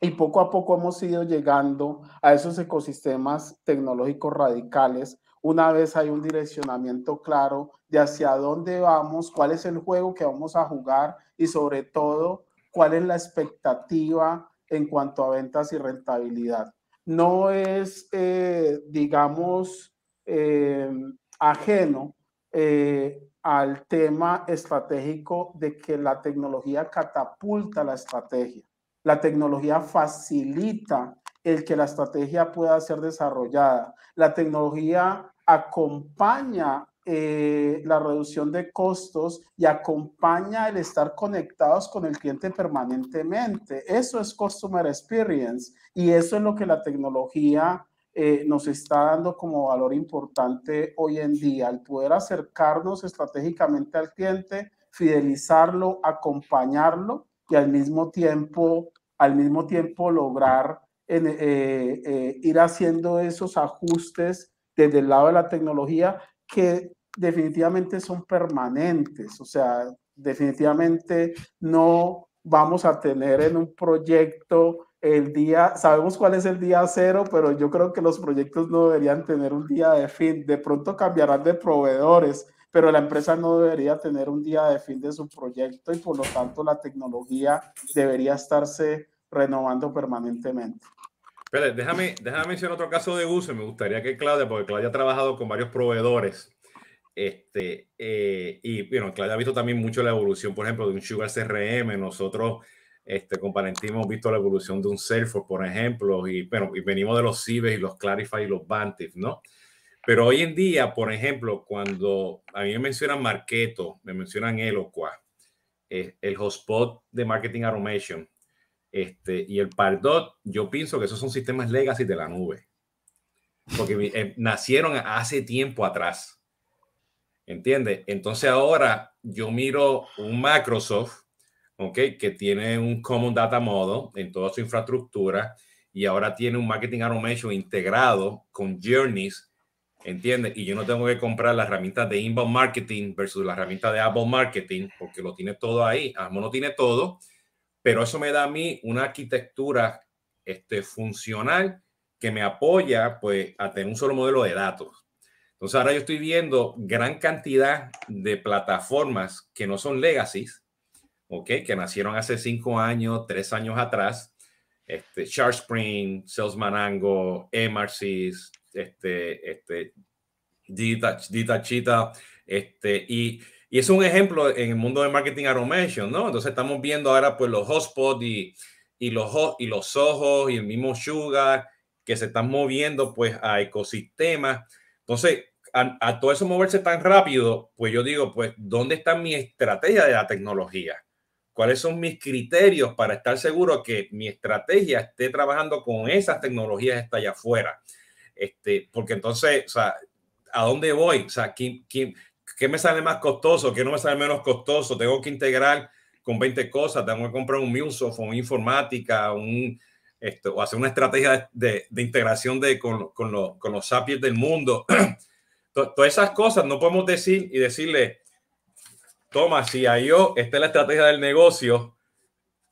y poco a poco hemos ido llegando a esos ecosistemas tecnológicos radicales una vez hay un direccionamiento claro de hacia dónde vamos, cuál es el juego que vamos a jugar y sobre todo cuál es la expectativa en cuanto a ventas y rentabilidad. No es, eh, digamos, eh, ajeno eh, al tema estratégico de que la tecnología catapulta la estrategia. La tecnología facilita el que la estrategia pueda ser desarrollada. La tecnología acompaña eh, la reducción de costos y acompaña el estar conectados con el cliente permanentemente. Eso es Customer Experience y eso es lo que la tecnología eh, nos está dando como valor importante hoy en día, el poder acercarnos estratégicamente al cliente, fidelizarlo, acompañarlo y al mismo tiempo, al mismo tiempo lograr en, eh, eh, ir haciendo esos ajustes desde el lado de la tecnología que definitivamente son permanentes, o sea, definitivamente no vamos a tener en un proyecto el día, sabemos cuál es el día cero, pero yo creo que los proyectos no deberían tener un día de fin, de pronto cambiarán de proveedores, pero la empresa no debería tener un día de fin de su proyecto y por lo tanto la tecnología debería estarse renovando permanentemente. Espera, déjame, déjame mencionar otro caso de uso. Me gustaría que Claudia, porque Claudia ha trabajado con varios proveedores. Este, eh, y bueno, Claudia ha visto también mucho la evolución, por ejemplo, de un Sugar CRM. Nosotros, este, con Valentín, hemos visto la evolución de un Salesforce, por ejemplo, y bueno, y venimos de los Cibes y los Clarify y los Bantif, ¿no? Pero hoy en día, por ejemplo, cuando a mí me mencionan Marketo, me mencionan Eloqua, eh, el hotspot de Marketing Automation este, y el Pardot, yo pienso que esos son sistemas legacy de la nube. Porque eh, nacieron hace tiempo atrás. ¿Entiendes? Entonces ahora yo miro un Microsoft, ¿ok? Que tiene un Common Data Model en toda su infraestructura y ahora tiene un Marketing Automation integrado con Journeys, ¿entiendes? Y yo no tengo que comprar las herramientas de Inbound Marketing versus la herramienta de Apple Marketing porque lo tiene todo ahí. Amazon no tiene todo, pero eso me da a mí una arquitectura este, funcional que me apoya pues a tener un solo modelo de datos. Entonces ahora yo estoy viendo gran cantidad de plataformas que no son legacies, ¿ok? Que nacieron hace cinco años, tres años atrás. Este, SharkSpring, Salesmanango, MRCs, este, este, Dita, Chita, este, y, y es un ejemplo en el mundo de marketing automation, ¿no? Entonces estamos viendo ahora pues los hotspots y, y los, y los ojos y el mismo Sugar que se están moviendo pues a ecosistemas. Entonces, a, todo eso moverse tan rápido, pues yo digo, pues, ¿dónde está mi estrategia de la tecnología? ¿Cuáles son mis criterios para estar seguro que mi estrategia esté trabajando con esas tecnologías está allá afuera? Este, porque entonces, o sea, ¿a dónde voy? O sea, ¿qué, me sale más costoso? ¿Qué no me sale menos costoso? Tengo que integrar con 20 cosas, tengo que comprar un MuleSoft, una informática, un, esto, o hacer una estrategia de, de integración de, con, con, con los sapiens del mundo. Todas esas cosas no podemos decir y decirle, toma, si a yo, esta es la estrategia del negocio,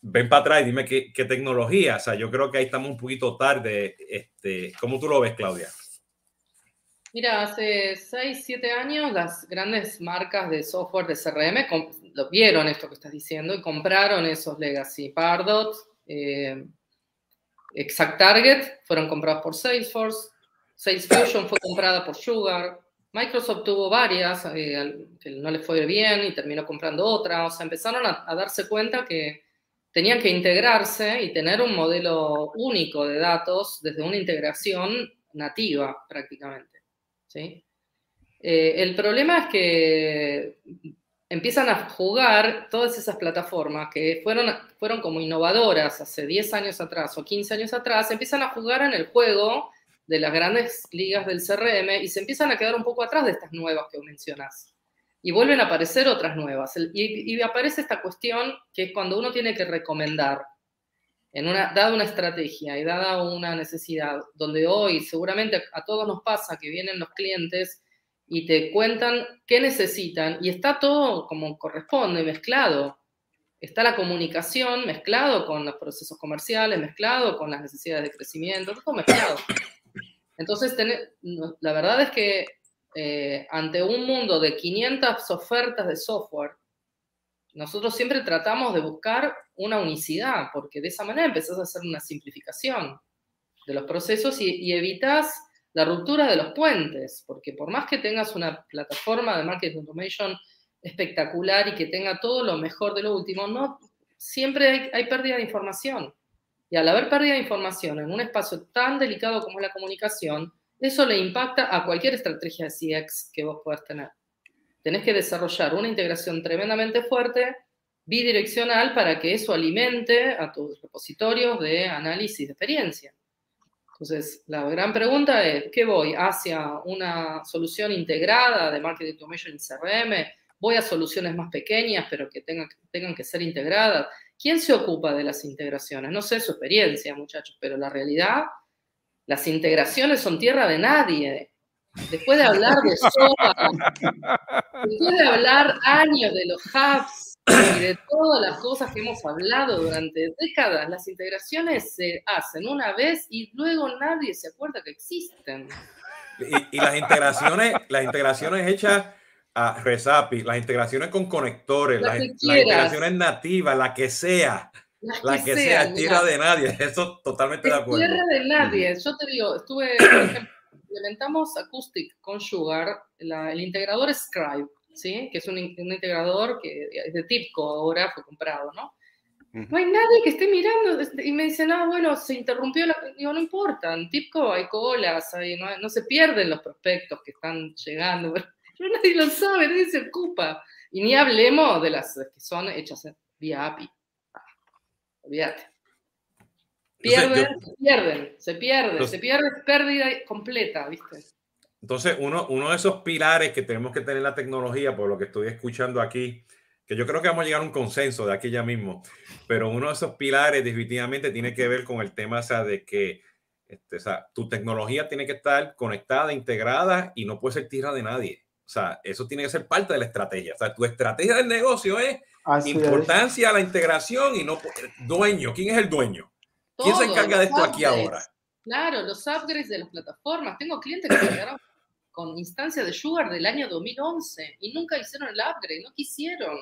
ven para atrás y dime qué, qué, tecnología. O sea, yo creo que ahí estamos un poquito tarde. Este, ¿Cómo tú lo ves, Claudia? Mira, hace 6, 7 años las grandes marcas de software de CRM lo vieron esto que estás diciendo y compraron esos legacy. Pardot, eh, Exact Target fueron comprados por Salesforce, Salesforce fue comprada por Sugar, Microsoft tuvo varias eh, que no le fue bien y terminó comprando otra. O sea, empezaron a, darse cuenta que tenían que integrarse y tener un modelo único de datos desde una integración nativa prácticamente. ¿sí? Eh, el problema es que empiezan a jugar todas esas plataformas que fueron, fueron como innovadoras hace 10 años atrás o 15 años atrás, empiezan a jugar en el juego de las grandes ligas del CRM y se empiezan a quedar un poco atrás de estas nuevas que mencionas. Y vuelven a aparecer otras nuevas. Y, aparece esta cuestión que es cuando uno tiene que recomendar, en una, dada una estrategia y dada una necesidad, donde hoy seguramente a todos nos pasa que vienen los clientes y te cuentan qué necesitan y está todo como corresponde, mezclado. Está la comunicación mezclado con los procesos comerciales, mezclado con las necesidades de crecimiento, todo mezclado. Entonces, la verdad es que eh, ante un mundo de 500 ofertas de software, nosotros siempre tratamos de buscar una unicidad, porque de esa manera empezás a hacer una simplificación de los procesos y, evitas la ruptura de los puentes, porque por más que tengas una plataforma de marketing automation espectacular y que tenga todo lo mejor de lo último, no siempre hay pérdida de información. Y al haber pérdida de información en un espacio tan delicado como es la comunicación, eso le impacta a cualquier estrategia de CX que vos puedas tener. Tenés que desarrollar una integración tremendamente fuerte, bidireccional, para que eso alimente a tus repositorios de análisis de experiencia. Entonces, la gran pregunta es, ¿qué voy? ¿Hacia una solución integrada de marketing automation en CRM? ¿Voy a soluciones más pequeñas, pero que tengan, tengan que ser integradas? ¿Quién se ocupa de las integraciones? No sé su experiencia, muchachos, pero la realidad, las integraciones son tierra de nadie. Después de hablar de SOA, después de hablar años de los hubs y de todas las cosas que hemos hablado durante décadas, las integraciones se hacen una vez y luego nadie se acuerda que existen. Y, y las integraciones, las integraciones hechas a Resapi, las integraciones con conectores, las, integraciones nativas, la que sea, la que, sea, tierra de nadie, eso totalmente de acuerdo. Tierra de nadie, yo te digo, estuve, por ejemplo, implementamos Acoustic con Sugar, el integrador Scribe, ¿sí? que es un, un, integrador que es de Tipco, ahora fue comprado, ¿no? No hay nadie que esté mirando. Y me dicen, ah, bueno, se interrumpió la. Digo, no importa. En TIPCO hay colas, hay, no, no, se pierden los prospectos que están llegando. Pero nadie lo sabe, nadie se ocupa. Y ni hablemos de las que son hechas vía API. Ah, olvídate. Pierden, se pierden, se pierden, se pierde pérdida completa, ¿viste? Entonces, uno, uno de esos pilares que tenemos que tener la tecnología, por lo que estoy escuchando aquí, que yo creo que vamos a llegar a un consenso de aquí ya mismo, pero uno de esos pilares definitivamente tiene que ver con el tema o sea, de que este, o sea, tu tecnología tiene que estar conectada, integrada y no puede ser tierra de nadie. O sea, eso tiene que ser parte de la estrategia. O sea, tu estrategia del negocio es importancia a la integración y no dueño. ¿Quién es el dueño? ¿Quién se encarga de esto aquí ahora? Claro, los upgrades de las plataformas. Tengo clientes que llegaron con instancia de Sugar del año 2011 y nunca hicieron el upgrade, no quisieron.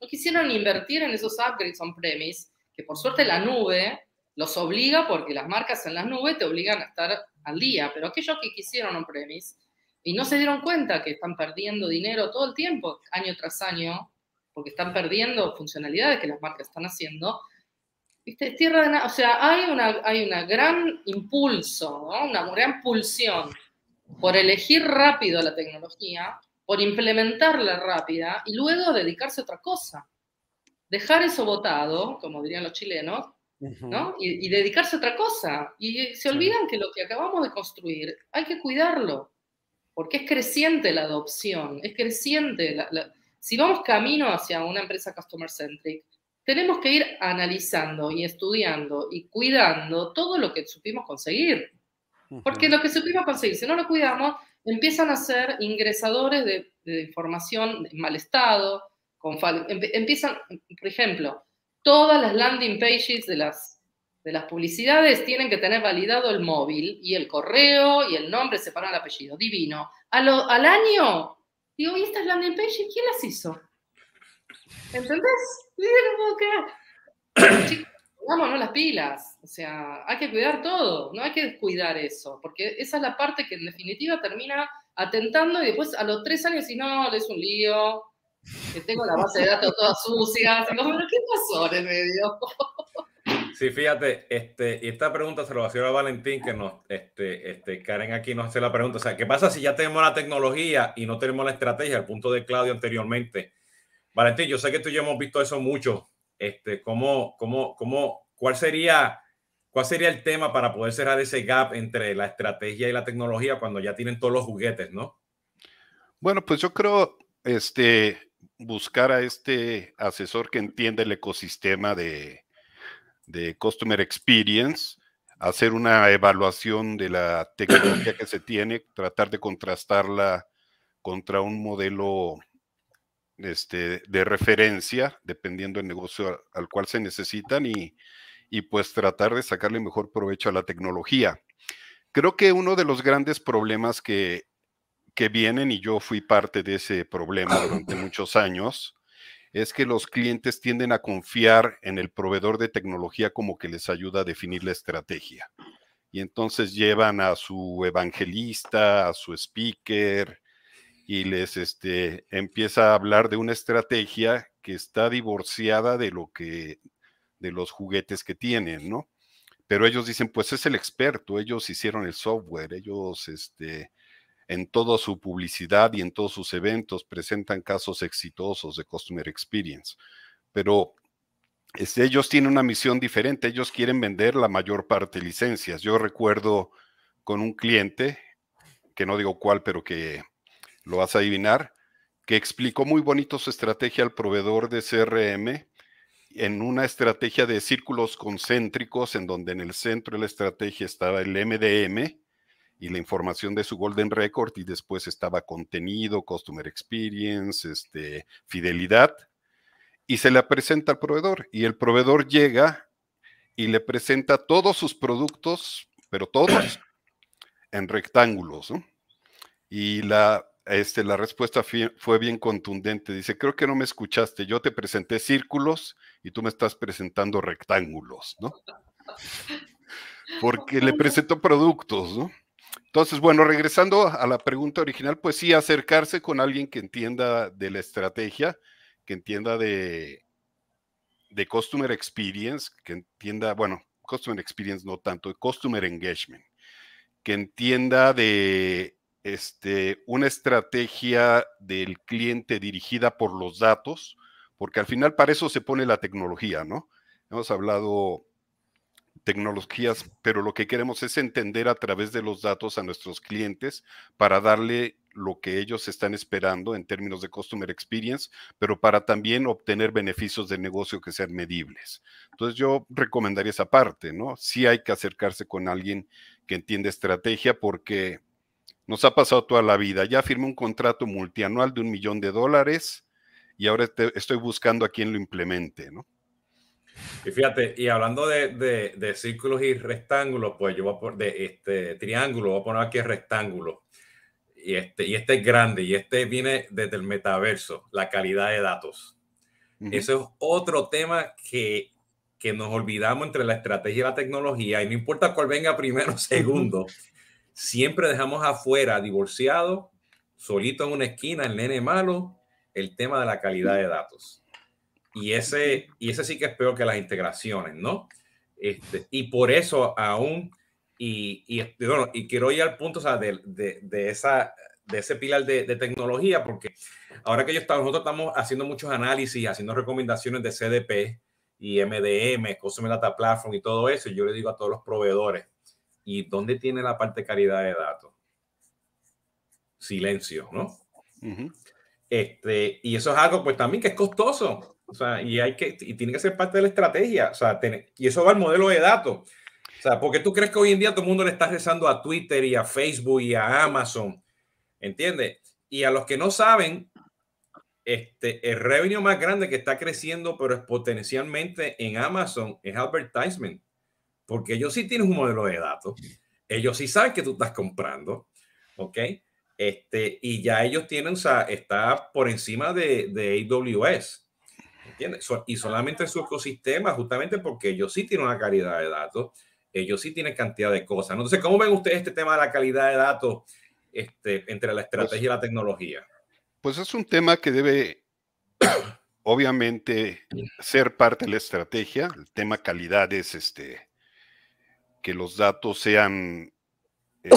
No quisieron invertir en esos upgrades on-premise, que por suerte la nube los obliga, porque las marcas en la nube te obligan a estar al día, pero aquellos que quisieron on-premise y no se dieron cuenta que están perdiendo dinero todo el tiempo, año tras año, porque están perdiendo funcionalidades que las marcas están haciendo. ¿Viste? Tierra de o sea, hay una, hay una gran impulso, una gran pulsión por elegir rápido la tecnología, por implementarla rápida y luego dedicarse a otra cosa. Dejar eso votado, como dirían los chilenos, ¿no? Y, y, dedicarse a otra cosa. Y se olvidan que lo que acabamos de construir hay que cuidarlo porque es creciente la adopción, es creciente. si vamos camino hacia una empresa customer centric, tenemos que ir analizando y estudiando y cuidando todo lo que supimos conseguir. Porque lo que supimos conseguir, si no lo cuidamos, empiezan a ser ingresadores de, información en mal estado, con empiezan, por ejemplo, todas las landing pages de las de las publicidades tienen que tener validado el móvil y el correo y el nombre separado el apellido. Divino. al año, digo, ¿y estas landing pages quién las hizo? ¿Entendés? Chicos, vámonos las pilas. O sea, hay que cuidar todo, no hay que descuidar eso, porque esa es la parte que en definitiva termina atentando y después a los tres años, si no, es un lío, que tengo la base de datos toda sucia. ¿qué pasó en el medio? Sí, fíjate, este, esta pregunta se lo va a hacer a Valentín, que nos, este, este, Karen aquí nos hace la pregunta, o sea, ¿qué pasa si ya tenemos la tecnología y no tenemos la estrategia, al punto de Claudio anteriormente? Valentín, yo sé que tú y yo hemos visto eso mucho, este, ¿cómo, cómo, cómo, cuál sería, cuál sería el tema para poder cerrar ese gap entre la estrategia y la tecnología cuando ya tienen todos los juguetes, ¿no? Bueno, pues yo creo, este, buscar a este asesor que entiende el ecosistema de, de Customer Experience, hacer una evaluación de la tecnología que se tiene, tratar de contrastarla contra un modelo este, de referencia, dependiendo del negocio al cual se necesitan, y, y pues tratar de sacarle mejor provecho a la tecnología. Creo que uno de los grandes problemas que, que vienen, y yo fui parte de ese problema durante muchos años, es que los clientes tienden a confiar en el proveedor de tecnología como que les ayuda a definir la estrategia. Y entonces llevan a su evangelista, a su speaker, y les este, empieza a hablar de una estrategia que está divorciada de lo que, de los juguetes que tienen, ¿no? Pero ellos dicen, pues es el experto, ellos hicieron el software, ellos este, en toda su publicidad y en todos sus eventos presentan casos exitosos de Customer Experience. Pero este, ellos tienen una misión diferente, ellos quieren vender la mayor parte de licencias. Yo recuerdo con un cliente, que no digo cuál, pero que lo vas a adivinar, que explicó muy bonito su estrategia al proveedor de CRM en una estrategia de círculos concéntricos, en donde en el centro de la estrategia estaba el MDM, y la información de su Golden Record y después estaba contenido, Customer Experience, este, fidelidad y se le presenta al proveedor y el proveedor llega y le presenta todos sus productos, pero todos en rectángulos. Y la, este, la respuesta fue bien contundente. Dice, creo que no me escuchaste. Yo te presenté círculos y tú me estás presentando rectángulos, ¿no? Porque le presento productos, ¿no? Entonces, bueno, regresando a la pregunta original, pues sí, acercarse con alguien que entienda de la estrategia, que entienda de, de Customer Experience, que entienda, bueno, Customer Experience no tanto, de Customer Engagement, que entienda de este, una estrategia del cliente dirigida por los datos, porque al final para eso se pone la tecnología, ¿no? Hemos hablado tecnologías, pero lo que queremos es entender a través de los datos a nuestros clientes para darle lo que ellos están esperando en términos de customer experience, pero para también obtener beneficios de negocio que sean medibles. Entonces yo recomendaría esa parte, ¿no? Sí hay que acercarse con alguien que entiende estrategia porque nos ha pasado toda la vida. Ya firmé un contrato multianual de un millón de dólares y ahora estoy buscando a quien lo implemente, ¿no? Y fíjate, y hablando de, de, círculos y rectángulos, pues yo voy a poner de este triángulo, voy a poner aquí rectángulo. Y este, y este es grande, y este viene desde el metaverso, la calidad de datos. Eso es otro tema que, que nos olvidamos entre la estrategia y la tecnología, y no importa cuál venga primero o segundo, siempre dejamos afuera, divorciado, solito en una esquina, el nene malo, el tema de la calidad de datos. Y ese, y ese sí que es peor que las integraciones, ¿no? Este, y por eso aún, y, y, bueno, y quiero ir al punto o sea, de, de, de, esa, de ese pilar de, de, tecnología, porque ahora que yo estamos, nosotros estamos haciendo muchos análisis, haciendo recomendaciones de CDP y MDM, Customer Data Platform y todo eso, y yo le digo a todos los proveedores, ¿y dónde tiene la parte de calidad de datos? Silencio, ¿no? este, y eso es algo, pues también que es costoso. O sea, y hay que, y tiene que ser parte de la estrategia. O sea, y eso va al modelo de datos. O sea, porque tú crees que hoy en día todo el mundo le está rezando a Twitter y a Facebook y a Amazon. ¿Entiendes? Y a los que no saben, este, el revenue más grande que está creciendo, pero es potencialmente en Amazon, es advertisement. Porque ellos sí tienen un modelo de datos. Ellos sí saben que tú estás comprando. ¿Ok? Este, y ya ellos tienen, o sea, está por encima de, de AWS. Y solamente en su ecosistema, justamente porque ellos sí tienen una calidad de datos, ellos sí tienen cantidad de cosas. Entonces, ¿cómo ven ustedes este tema de la calidad de datos este, entre la estrategia pues y la tecnología? Pues es un tema que debe, obviamente, ser parte de la estrategia. El tema calidad es este, que los datos sean eh,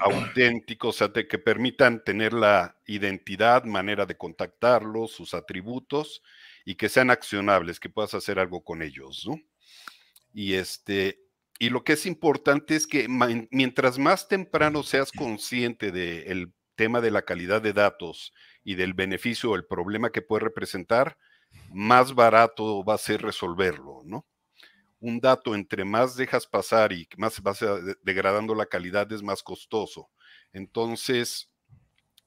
auténticos, o sea, que permitan tener la identidad, manera de contactarlos, sus atributos y que sean accionables, que puedas hacer algo con ellos, ¿no? Y este, y lo que es importante es que mientras más temprano seas consciente del tema de la calidad de datos y del beneficio o el problema que puede representar, más barato va a ser resolverlo, ¿no? Un dato entre más dejas pasar y más vas degradando la calidad es más costoso. Entonces,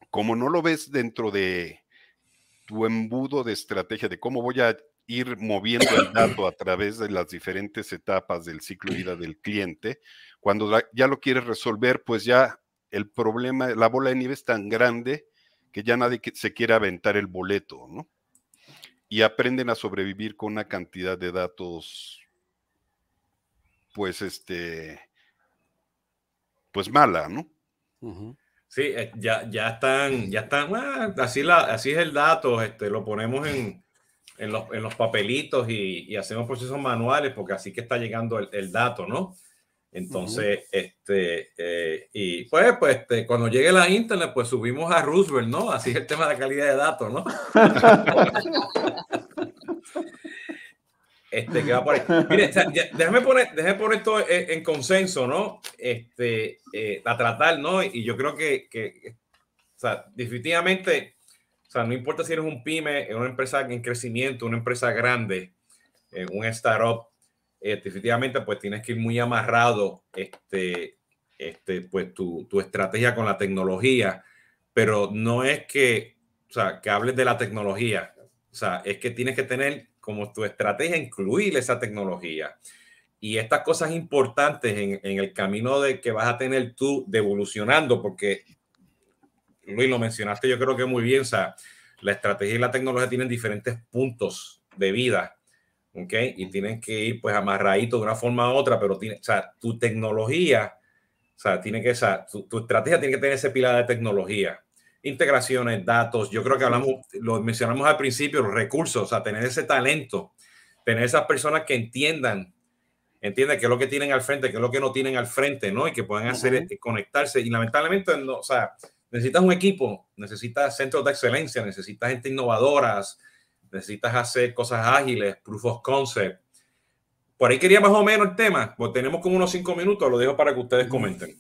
como no lo ves dentro de, tu embudo de estrategia de cómo voy a ir moviendo el dato a través de las diferentes etapas del ciclo de vida del cliente. Cuando ya lo quieres resolver, pues ya el problema, la bola de nieve es tan grande que ya nadie se quiere aventar el boleto, ¿no? Y aprenden a sobrevivir con una cantidad de datos, pues, este, pues mala, ¿no? Sí, eh, ya, ya están, ya están, ah, así, la, así es el dato, este, lo ponemos en, en, los, en los papelitos y, y, hacemos procesos manuales porque así que está llegando el, el dato, ¿no? Entonces, este, eh, y pues, pues este, cuando llegue la internet, pues subimos a Roosevelt, ¿no? Así es el tema de la calidad de datos, ¿no? Este, que va por ahí. Mire, déjame poner, déjame poner esto en, consenso, ¿no? Este, eh, a tratar, ¿no? Y yo creo que, que, o sea, definitivamente, o sea, no importa si eres un pyme, una empresa en crecimiento, una empresa grande, un startup, eh, definitivamente, pues tienes que ir muy amarrado, este, este, pues tu, tu estrategia con la tecnología, pero no es que, o sea, que hables de la tecnología, o sea, es que tienes que tener como tu estrategia incluir esa tecnología. Y estas cosas importantes en, en, el camino de que vas a tener tú de evolucionando, porque Luis lo mencionaste, yo creo que muy bien, o sea, la estrategia y la tecnología tienen diferentes puntos de vida, ¿ok? Y tienen que ir pues amarraditos de una forma u otra, pero tiene, o sea, tu tecnología, o sea, tiene que, o sea, tu, tu estrategia tiene que tener ese pilar de tecnología integraciones, datos. Yo creo que hablamos, lo mencionamos al principio, los recursos, o sea, tener ese talento tener esas personas que entiendan, entiendan qué es lo que tienen al frente, qué es lo que no tienen al frente, ¿no? Y que puedan hacer, eh, conectarse. Y lamentablemente, no, o sea, necesitas un equipo, necesitas centros de excelencia, necesitas gente innovadoras, necesitas hacer cosas ágiles, proof of concept. Por ahí quería más o menos el tema, pues tenemos como unos cinco minutos, lo dejo para que ustedes comenten.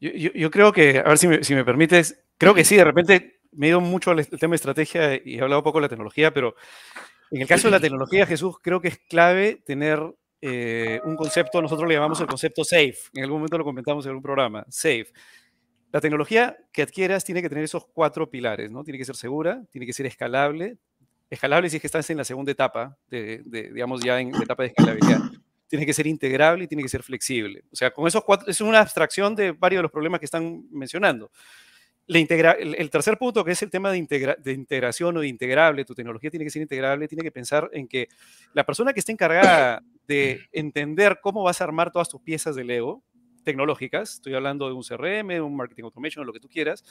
Yo, yo- yo creo que, a ver si me, si me permites, creo que sí, de repente me he ido mucho al tema de estrategia y he hablado poco de la tecnología, pero en el caso de la tecnología, Jesús, creo que es clave tener eh, un concepto, nosotros le llamamos el concepto SAFE, en algún momento lo comentamos en un programa, SAFE. La tecnología que adquieras tiene que tener esos cuatro pilares, ¿no? Tiene que ser segura, tiene que ser escalable, escalable si es que estás en la segunda etapa, de, de, digamos ya en la etapa de escalabilidad. Tiene que ser integrable y tiene que ser flexible. O sea, con esos cuatro, es una abstracción de varios de los problemas que están mencionando. El, tercer punto, que es el tema de, integra, de, integración o de integrable, tu tecnología tiene que ser integrable, tiene que pensar en que la persona que esté encargada de entender cómo vas a armar todas tus piezas de Lego tecnológicas, estoy hablando de un CRM, un marketing automation, lo que tú quieras,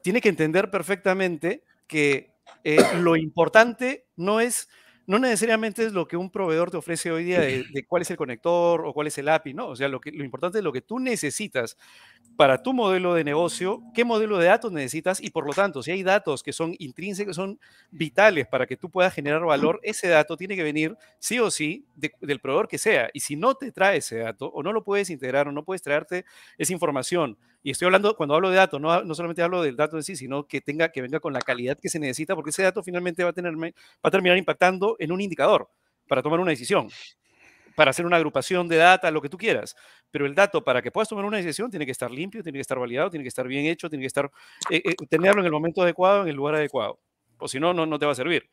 tiene que entender perfectamente que eh, lo importante no es no necesariamente es lo que un proveedor te ofrece hoy día de, de, cuál es el conector o cuál es el API, ¿no? O sea, lo, que, lo importante es lo que tú necesitas para tu modelo de negocio, qué modelo de datos necesitas y por lo tanto, si hay datos que son intrínsecos, son vitales para que tú puedas generar valor, ese dato tiene que venir sí o sí de, del proveedor que sea. Y si no te trae ese dato o no lo puedes integrar o no puedes traerte esa información, y estoy hablando, cuando hablo de datos, no, no solamente hablo del dato en sí, sino que, tenga, que venga con la calidad que se necesita, porque ese dato finalmente va a, tener, va a terminar impactando en un indicador para tomar una decisión, para hacer una agrupación de data, lo que tú quieras. Pero el dato, para que puedas tomar una decisión, tiene que estar limpio, tiene que estar validado, tiene que estar bien hecho, tiene que estar, eh, eh, tenerlo en el momento adecuado, en el lugar adecuado. O si no, no, no te va a servir.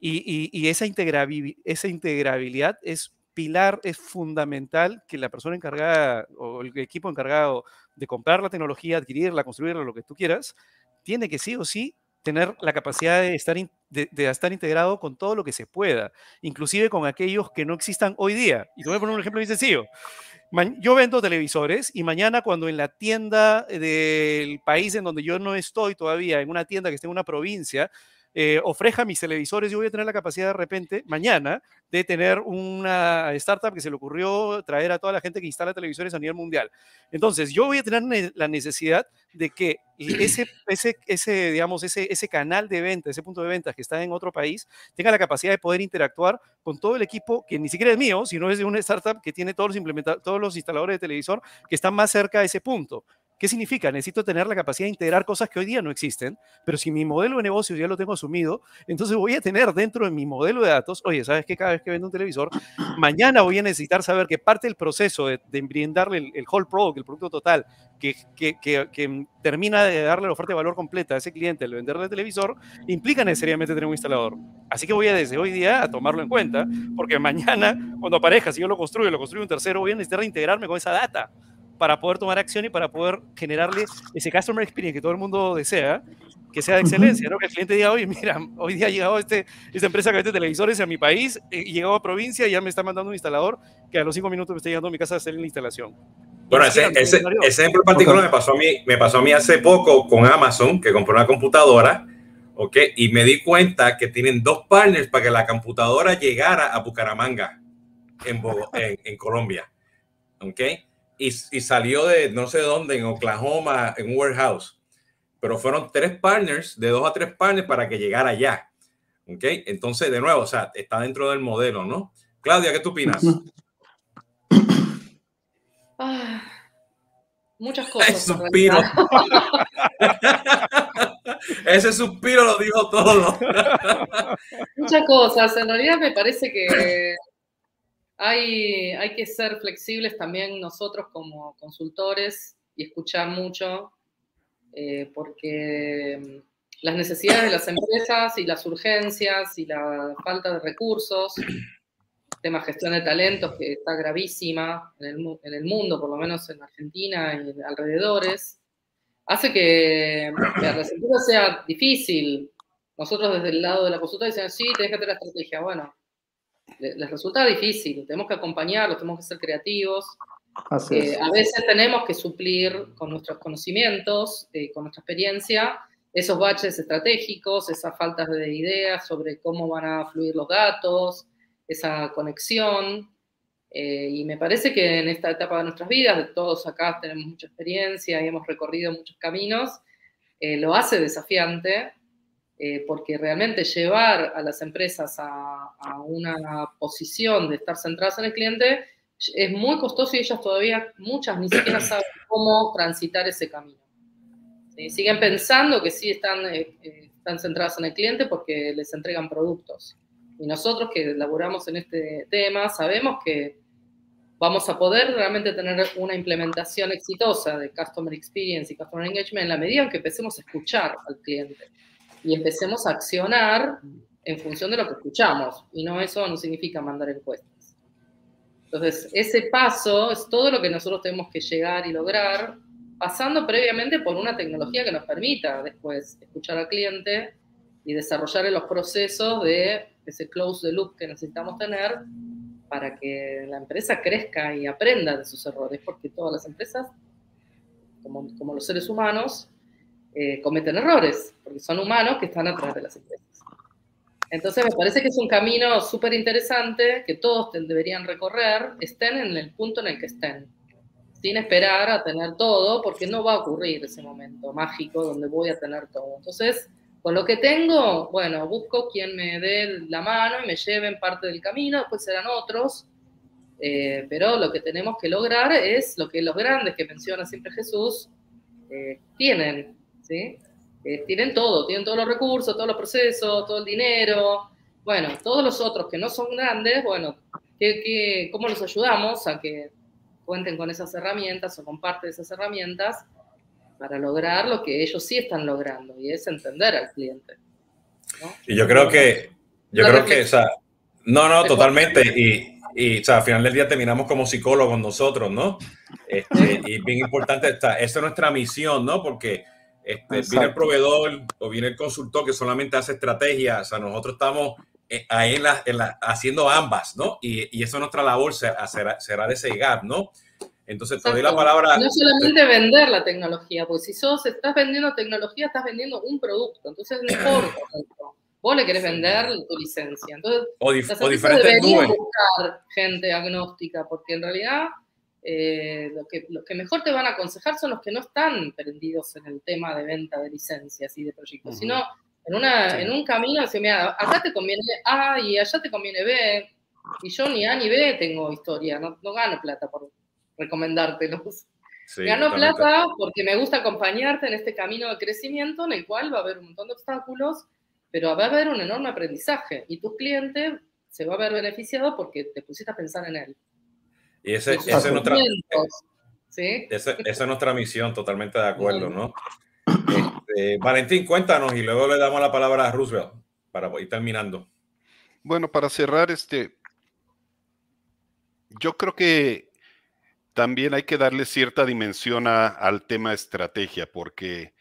Y, y, y esa, integrabil, esa integrabilidad es pilar, es fundamental que la persona encargada o el equipo encargado de comprar la tecnología, adquirirla, construirla, lo que tú quieras, tiene que sí o sí tener la capacidad de estar, de, estar integrado con todo lo que se pueda, inclusive con aquellos que no existan hoy día. Y te voy a poner un ejemplo muy sencillo. Yo vendo televisores y mañana cuando en la tienda del país en donde yo no estoy todavía, en una tienda que esté en una provincia, eh, ofrezca mis televisores, yo voy a tener la capacidad de repente, mañana, de tener una startup que se le ocurrió traer a toda la gente que instala televisores a nivel mundial. Entonces, yo voy a tener ne la necesidad de que ese, ese, ese, digamos, ese, ese canal de venta, ese punto de venta que está en otro país, tenga la capacidad de poder interactuar con todo el equipo que ni siquiera es mío, sino es de una startup que tiene todos los, todos los instaladores de televisor que están más cerca de ese punto. ¿Qué significa? Necesito tener la capacidad de integrar cosas que hoy día no existen, pero si mi modelo de negocio ya lo tengo asumido, entonces voy a tener dentro de mi modelo de datos, oye, ¿sabes qué? Cada vez que vendo un televisor, mañana voy a necesitar saber que parte del proceso de, de brindarle el, el, whole product, el producto total, que, que, que, que, termina de darle la oferta de valor completa a ese cliente, el venderle el televisor, implica necesariamente tener un instalador. Así que voy a desde hoy día a tomarlo en cuenta, porque mañana, cuando aparezca, si yo lo construyo, lo construyo un tercero, voy a necesitar reintegrarme con esa data para poder tomar acción y para poder generarle ese customer experience que todo el mundo desea, que sea de excelencia, ¿no? Que el cliente diga, oye, mira, hoy día ha llegado este, esta empresa que vende televisores a mi país, eh, y llegado a provincia y ya me está mandando un instalador que a los cinco minutos me está llegando a mi casa a hacer la instalación. Bueno, ese, ese, ese, ejemplo particular okay. me, pasó a mí, me pasó a mí hace poco con Amazon, que compré una computadora, ¿ok? Y me di cuenta que tienen dos partners para que la computadora llegara a Bucaramanga, en, en, en Colombia, ¿ok? Y, y, salió de no sé dónde, en Oklahoma, en un warehouse. Pero fueron tres partners, de dos a tres partners para que llegara allá. ¿Ok? Entonces, de nuevo, o sea, está dentro del modelo, ¿no? Claudia, ¿qué tú opinas? Ah, muchas cosas. Ese suspiro. Ese suspiro lo dijo todo. muchas cosas. En realidad me parece que hay, que ser flexibles también nosotros como consultores y escuchar mucho, eh, porque las necesidades de las empresas y las urgencias y la falta de recursos, tema gestión de talentos que está gravísima en el, en el mundo, por lo menos en Argentina y alrededores, hace que la receptura sea difícil. Nosotros desde el lado de la consulta decimos, sí, tenés que hacer la estrategia. Bueno, les resulta difícil, tenemos que acompañarlos, tenemos que ser creativos. Eh, a veces tenemos que suplir con nuestros conocimientos, eh, con nuestra experiencia, esos baches estratégicos, esas faltas de ideas sobre cómo van a fluir los datos, esa conexión. Eh, y me parece que en esta etapa de nuestras vidas, todos acá tenemos mucha experiencia y hemos recorrido muchos caminos, eh, lo hace desafiante, eh, porque realmente llevar a las empresas a, a, una posición de estar centradas en el cliente es muy costoso y ellas todavía, muchas, ni siquiera saben cómo transitar ese camino. Siguen pensando que sí están, eh, eh, están centradas en el cliente porque les entregan productos. Y nosotros que laboramos en este tema sabemos que vamos a poder realmente tener una implementación exitosa de Customer Experience y Customer Engagement en la medida en que empecemos a escuchar al cliente y empecemos a accionar en función de lo que escuchamos. Y no eso no significa mandar encuestas. Entonces, ese paso es todo lo que nosotros tenemos que llegar y lograr pasando previamente por una tecnología que nos permita después escuchar al cliente y desarrollar los procesos de ese close the loop que necesitamos tener para que la empresa crezca y aprenda de sus errores, porque todas las empresas, como, como los seres humanos, eh, cometen errores, porque son humanos que están atrás de las empresas. Entonces me parece que es un camino súper interesante que todos deberían recorrer, estén en el punto en el que estén sin esperar a tener todo, porque no va a ocurrir ese momento mágico donde voy a tener todo. Entonces, con lo que tengo, bueno, busco quien me dé la mano y me lleve en parte del camino, después serán otros, eh, pero lo que tenemos que lograr es lo que los grandes que menciona siempre Jesús eh, tienen, ¿sí? Eh, tienen todo, tienen todos los recursos, todos los procesos, todo el dinero, bueno, todos los otros que no son grandes, bueno, ¿qué, cómo los ayudamos a que cuenten con esas herramientas o con parte de esas herramientas para lograr lo que ellos sí están logrando y es entender al cliente. Y yo creo que, yo creo que, o sea, no, no, totalmente. Y, y o sea, al final del día terminamos como psicólogos nosotros, ¿no? Este, y bien importante, esta, esa es nuestra misión, ¿no? Porque este, viene el proveedor o viene el consultor que solamente hace estrategias, o sea, nosotros estamos eh, ahí en la, en la, haciendo ambas, ¿no? Y, y, eso es nuestra labor, será, será de ese gap, ¿no? Entonces, te doy la palabra. No solamente vender la tecnología, pues si sos, estás vendiendo tecnología, estás vendiendo un producto, entonces no importa. Vos le querés vender tu licencia. Entonces, o, dif o diferentes nubes. buscar gente agnóstica, porque en realidad eh, lo, que, lo que mejor te van a aconsejar son los que no están prendidos en el tema de venta de licencias y de proyectos, uh -huh. sino en, una, sí. en un camino, mira, acá te conviene A y allá te conviene B, y yo ni A ni B tengo historia, no, no gano plata por recomendártelos. Sí, Gano totalmente. plata porque me gusta acompañarte en este camino de crecimiento en el cual va a haber un montón de obstáculos, pero va a haber un enorme aprendizaje y tu cliente se va a ver beneficiado porque te pusiste a pensar en él. Y ese, esa es nuestra, ¿sí? esa, esa, es nuestra misión, totalmente de acuerdo, ¿no? Este, Valentín, cuéntanos y luego le damos la palabra a Roosevelt para ir terminando. Bueno, para cerrar, este, yo creo que también hay que darle cierta dimensión a, al tema estrategia, porque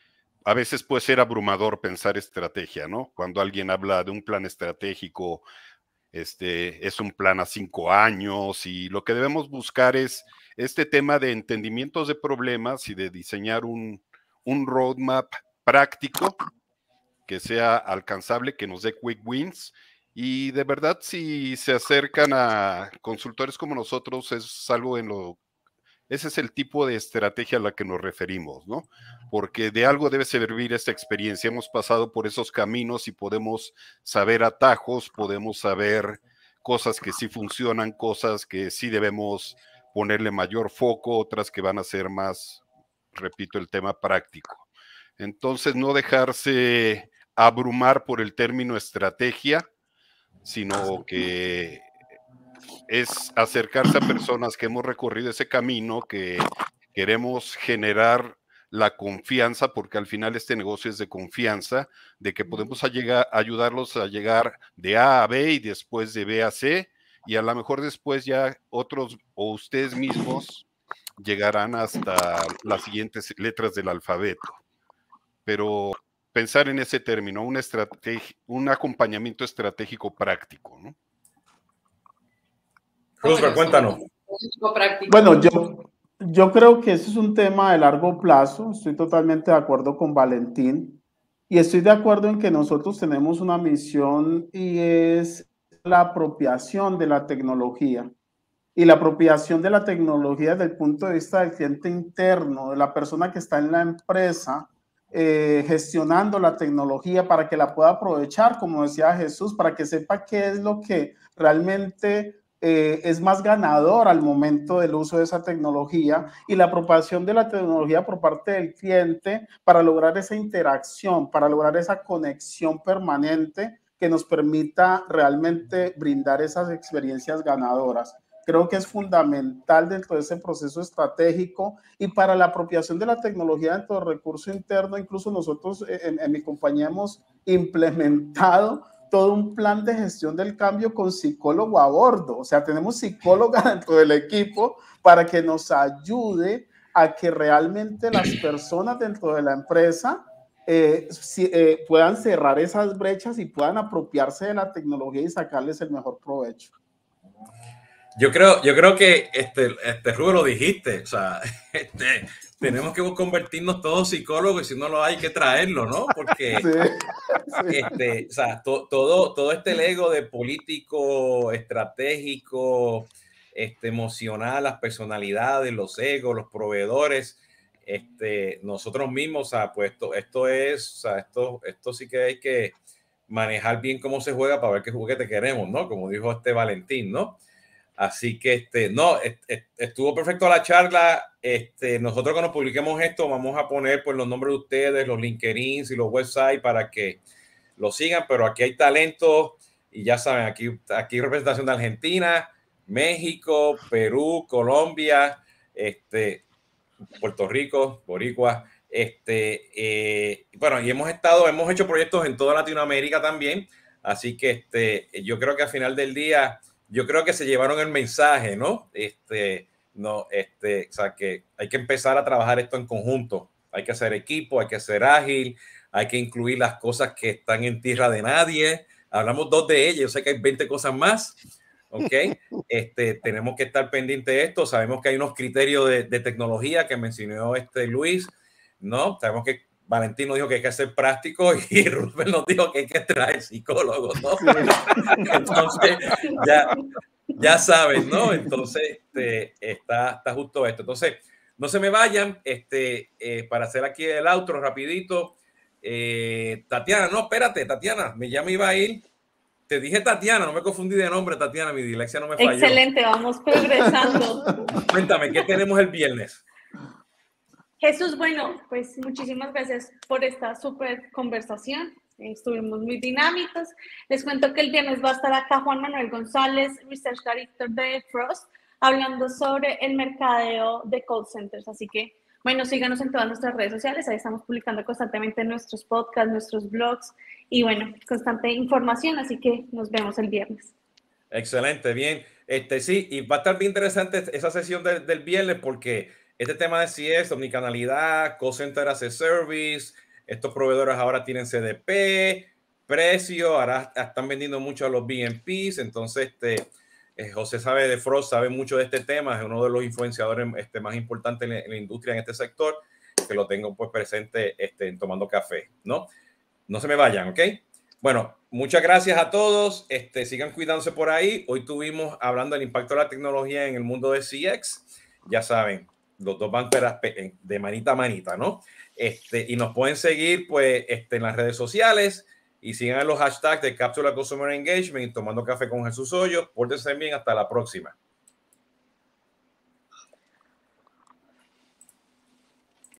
a veces puede ser abrumador pensar estrategia, ¿no? Cuando alguien habla de un plan estratégico, este, es un plan a cinco años y lo que debemos buscar es este tema de entendimientos de problemas y de diseñar un, un roadmap práctico que sea alcanzable, que nos dé quick wins. Y de verdad, si se acercan a consultores como nosotros, es algo en lo... Ese es el tipo de estrategia a la que nos referimos, ¿no? Porque de algo debe servir esta experiencia. Hemos pasado por esos caminos y podemos saber atajos, podemos saber cosas que sí funcionan, cosas que sí debemos ponerle mayor foco, otras que van a ser más, repito, el tema práctico. Entonces, no dejarse abrumar por el término estrategia, sino que es acercarse a personas que hemos recorrido ese camino, que queremos generar la confianza, porque al final este negocio es de confianza, de que podemos llegar, ayudarlos a llegar de A a B y después de B a C, y a lo mejor después ya otros o ustedes mismos llegarán hasta las siguientes letras del alfabeto. Pero pensar en ese término, un, un acompañamiento estratégico práctico, ¿no? Roosevelt, cuéntanos. Bueno, yo, yo creo que ese es un tema de largo plazo. Estoy totalmente de acuerdo con Valentín. Y estoy de acuerdo en que nosotros tenemos una misión y es la apropiación de la tecnología. Y la apropiación de la tecnología desde el punto de vista del cliente interno, de la persona que está en la empresa, eh, gestionando la tecnología para que la pueda aprovechar, como decía Jesús, para que sepa qué es lo que realmente eh, es más ganador al momento del uso de esa tecnología y la apropiación de la tecnología por parte del cliente para lograr esa interacción, para lograr esa conexión permanente que nos permita realmente brindar esas experiencias ganadoras. Creo que es fundamental dentro de ese proceso estratégico y para la apropiación de la tecnología dentro del recurso interno. Incluso nosotros eh, en, en mi compañía hemos implementado todo un plan de gestión del cambio con psicólogo a bordo. O sea, tenemos psicóloga dentro del equipo para que nos ayude a que realmente las personas dentro de la empresa eh, eh, puedan cerrar esas brechas y puedan apropiarse de la tecnología y sacarles el mejor provecho. Yo creo, yo creo que este, este Rubén lo dijiste, o sea, este, tenemos que convertirnos todos psicólogos y si no lo hay, que traerlo, ¿no? Porque Este, o sea, todo, todo este ego de político, estratégico, este, emocional, las personalidades, los egos, los proveedores, este, nosotros mismos, o sea, pues esto, esto es, o sea, esto, esto sí que hay que manejar bien cómo se juega para ver qué juguete queremos, ¿no? Como dijo este Valentín, ¿no? Así que, este, no, estuvo perfecto la charla. Este, nosotros cuando publiquemos esto vamos a poner pues los nombres de ustedes, los LinkedIn y los websites para que lo sigan, pero aquí hay talento y ya saben, aquí, aquí representación de Argentina, México, Perú, Colombia, este, Puerto Rico, Boricua, este, eh, bueno, y hemos estado, hemos hecho proyectos en toda Latinoamérica también, así que este, yo creo que al final del día yo creo que se llevaron el mensaje, ¿no? Este, no, este, o sea, que hay que empezar a trabajar esto en conjunto. Hay que hacer equipo, hay que ser ágil, hay que incluir las cosas que están en tierra de nadie. Hablamos dos de ellas, yo sé que hay 20 cosas más, ¿ok? Este, tenemos que estar pendientes de esto. Sabemos que hay unos criterios de, de tecnología que mencionó este Luis, ¿no? Sabemos que Valentín nos dijo que hay que ser práctico y Rubén nos dijo que hay que traer psicólogos, ¿no? Entonces, ya, ya saben, ¿no? Entonces, este, está, está justo esto. Entonces, no se me vayan, este, eh, para hacer aquí el outro rapidito. Eh, Tatiana, no, espérate, Tatiana, me ya me iba a ir. Te dije Tatiana, no me confundí de nombre, Tatiana, mi dilexia no me falló. Excelente, vamos progresando. Cuéntame, ¿qué tenemos el viernes? Jesús, bueno, pues muchísimas gracias por esta súper conversación. Estuvimos muy dinámicos. Les cuento que el viernes va a estar acá Juan Manuel González, Research Director de Frost, hablando sobre el mercadeo de call centers. Así que, bueno, síganos en todas nuestras redes sociales. Ahí estamos publicando constantemente nuestros podcasts, nuestros blogs y, bueno, constante información. Así que nos vemos el viernes. Excelente, bien. Este sí, y va a estar bien interesante esa sesión del, del viernes porque este tema de CS, omnicanalidad, call center as a service, estos proveedores ahora tienen CDP, precio, ahora están vendiendo mucho a los BNPs, entonces este, eh, José sabe de Frost, sabe mucho de este tema, es uno de los influenciadores este, más importantes en, en, la industria en este sector, que lo tengo pues presente este, tomando café, ¿no? No se me vayan, ¿ok? Bueno, muchas gracias a todos, este, sigan cuidándose por ahí, hoy tuvimos hablando del impacto de la tecnología en el mundo de CX, ya saben, los dos van de manita a manita, ¿no? Este, y nos pueden seguir pues este, en las redes sociales y sigan los hashtags de Cápsula Customer Engagement y Tomando Café con Jesús Hoyos. Pórtense bien, hasta la próxima.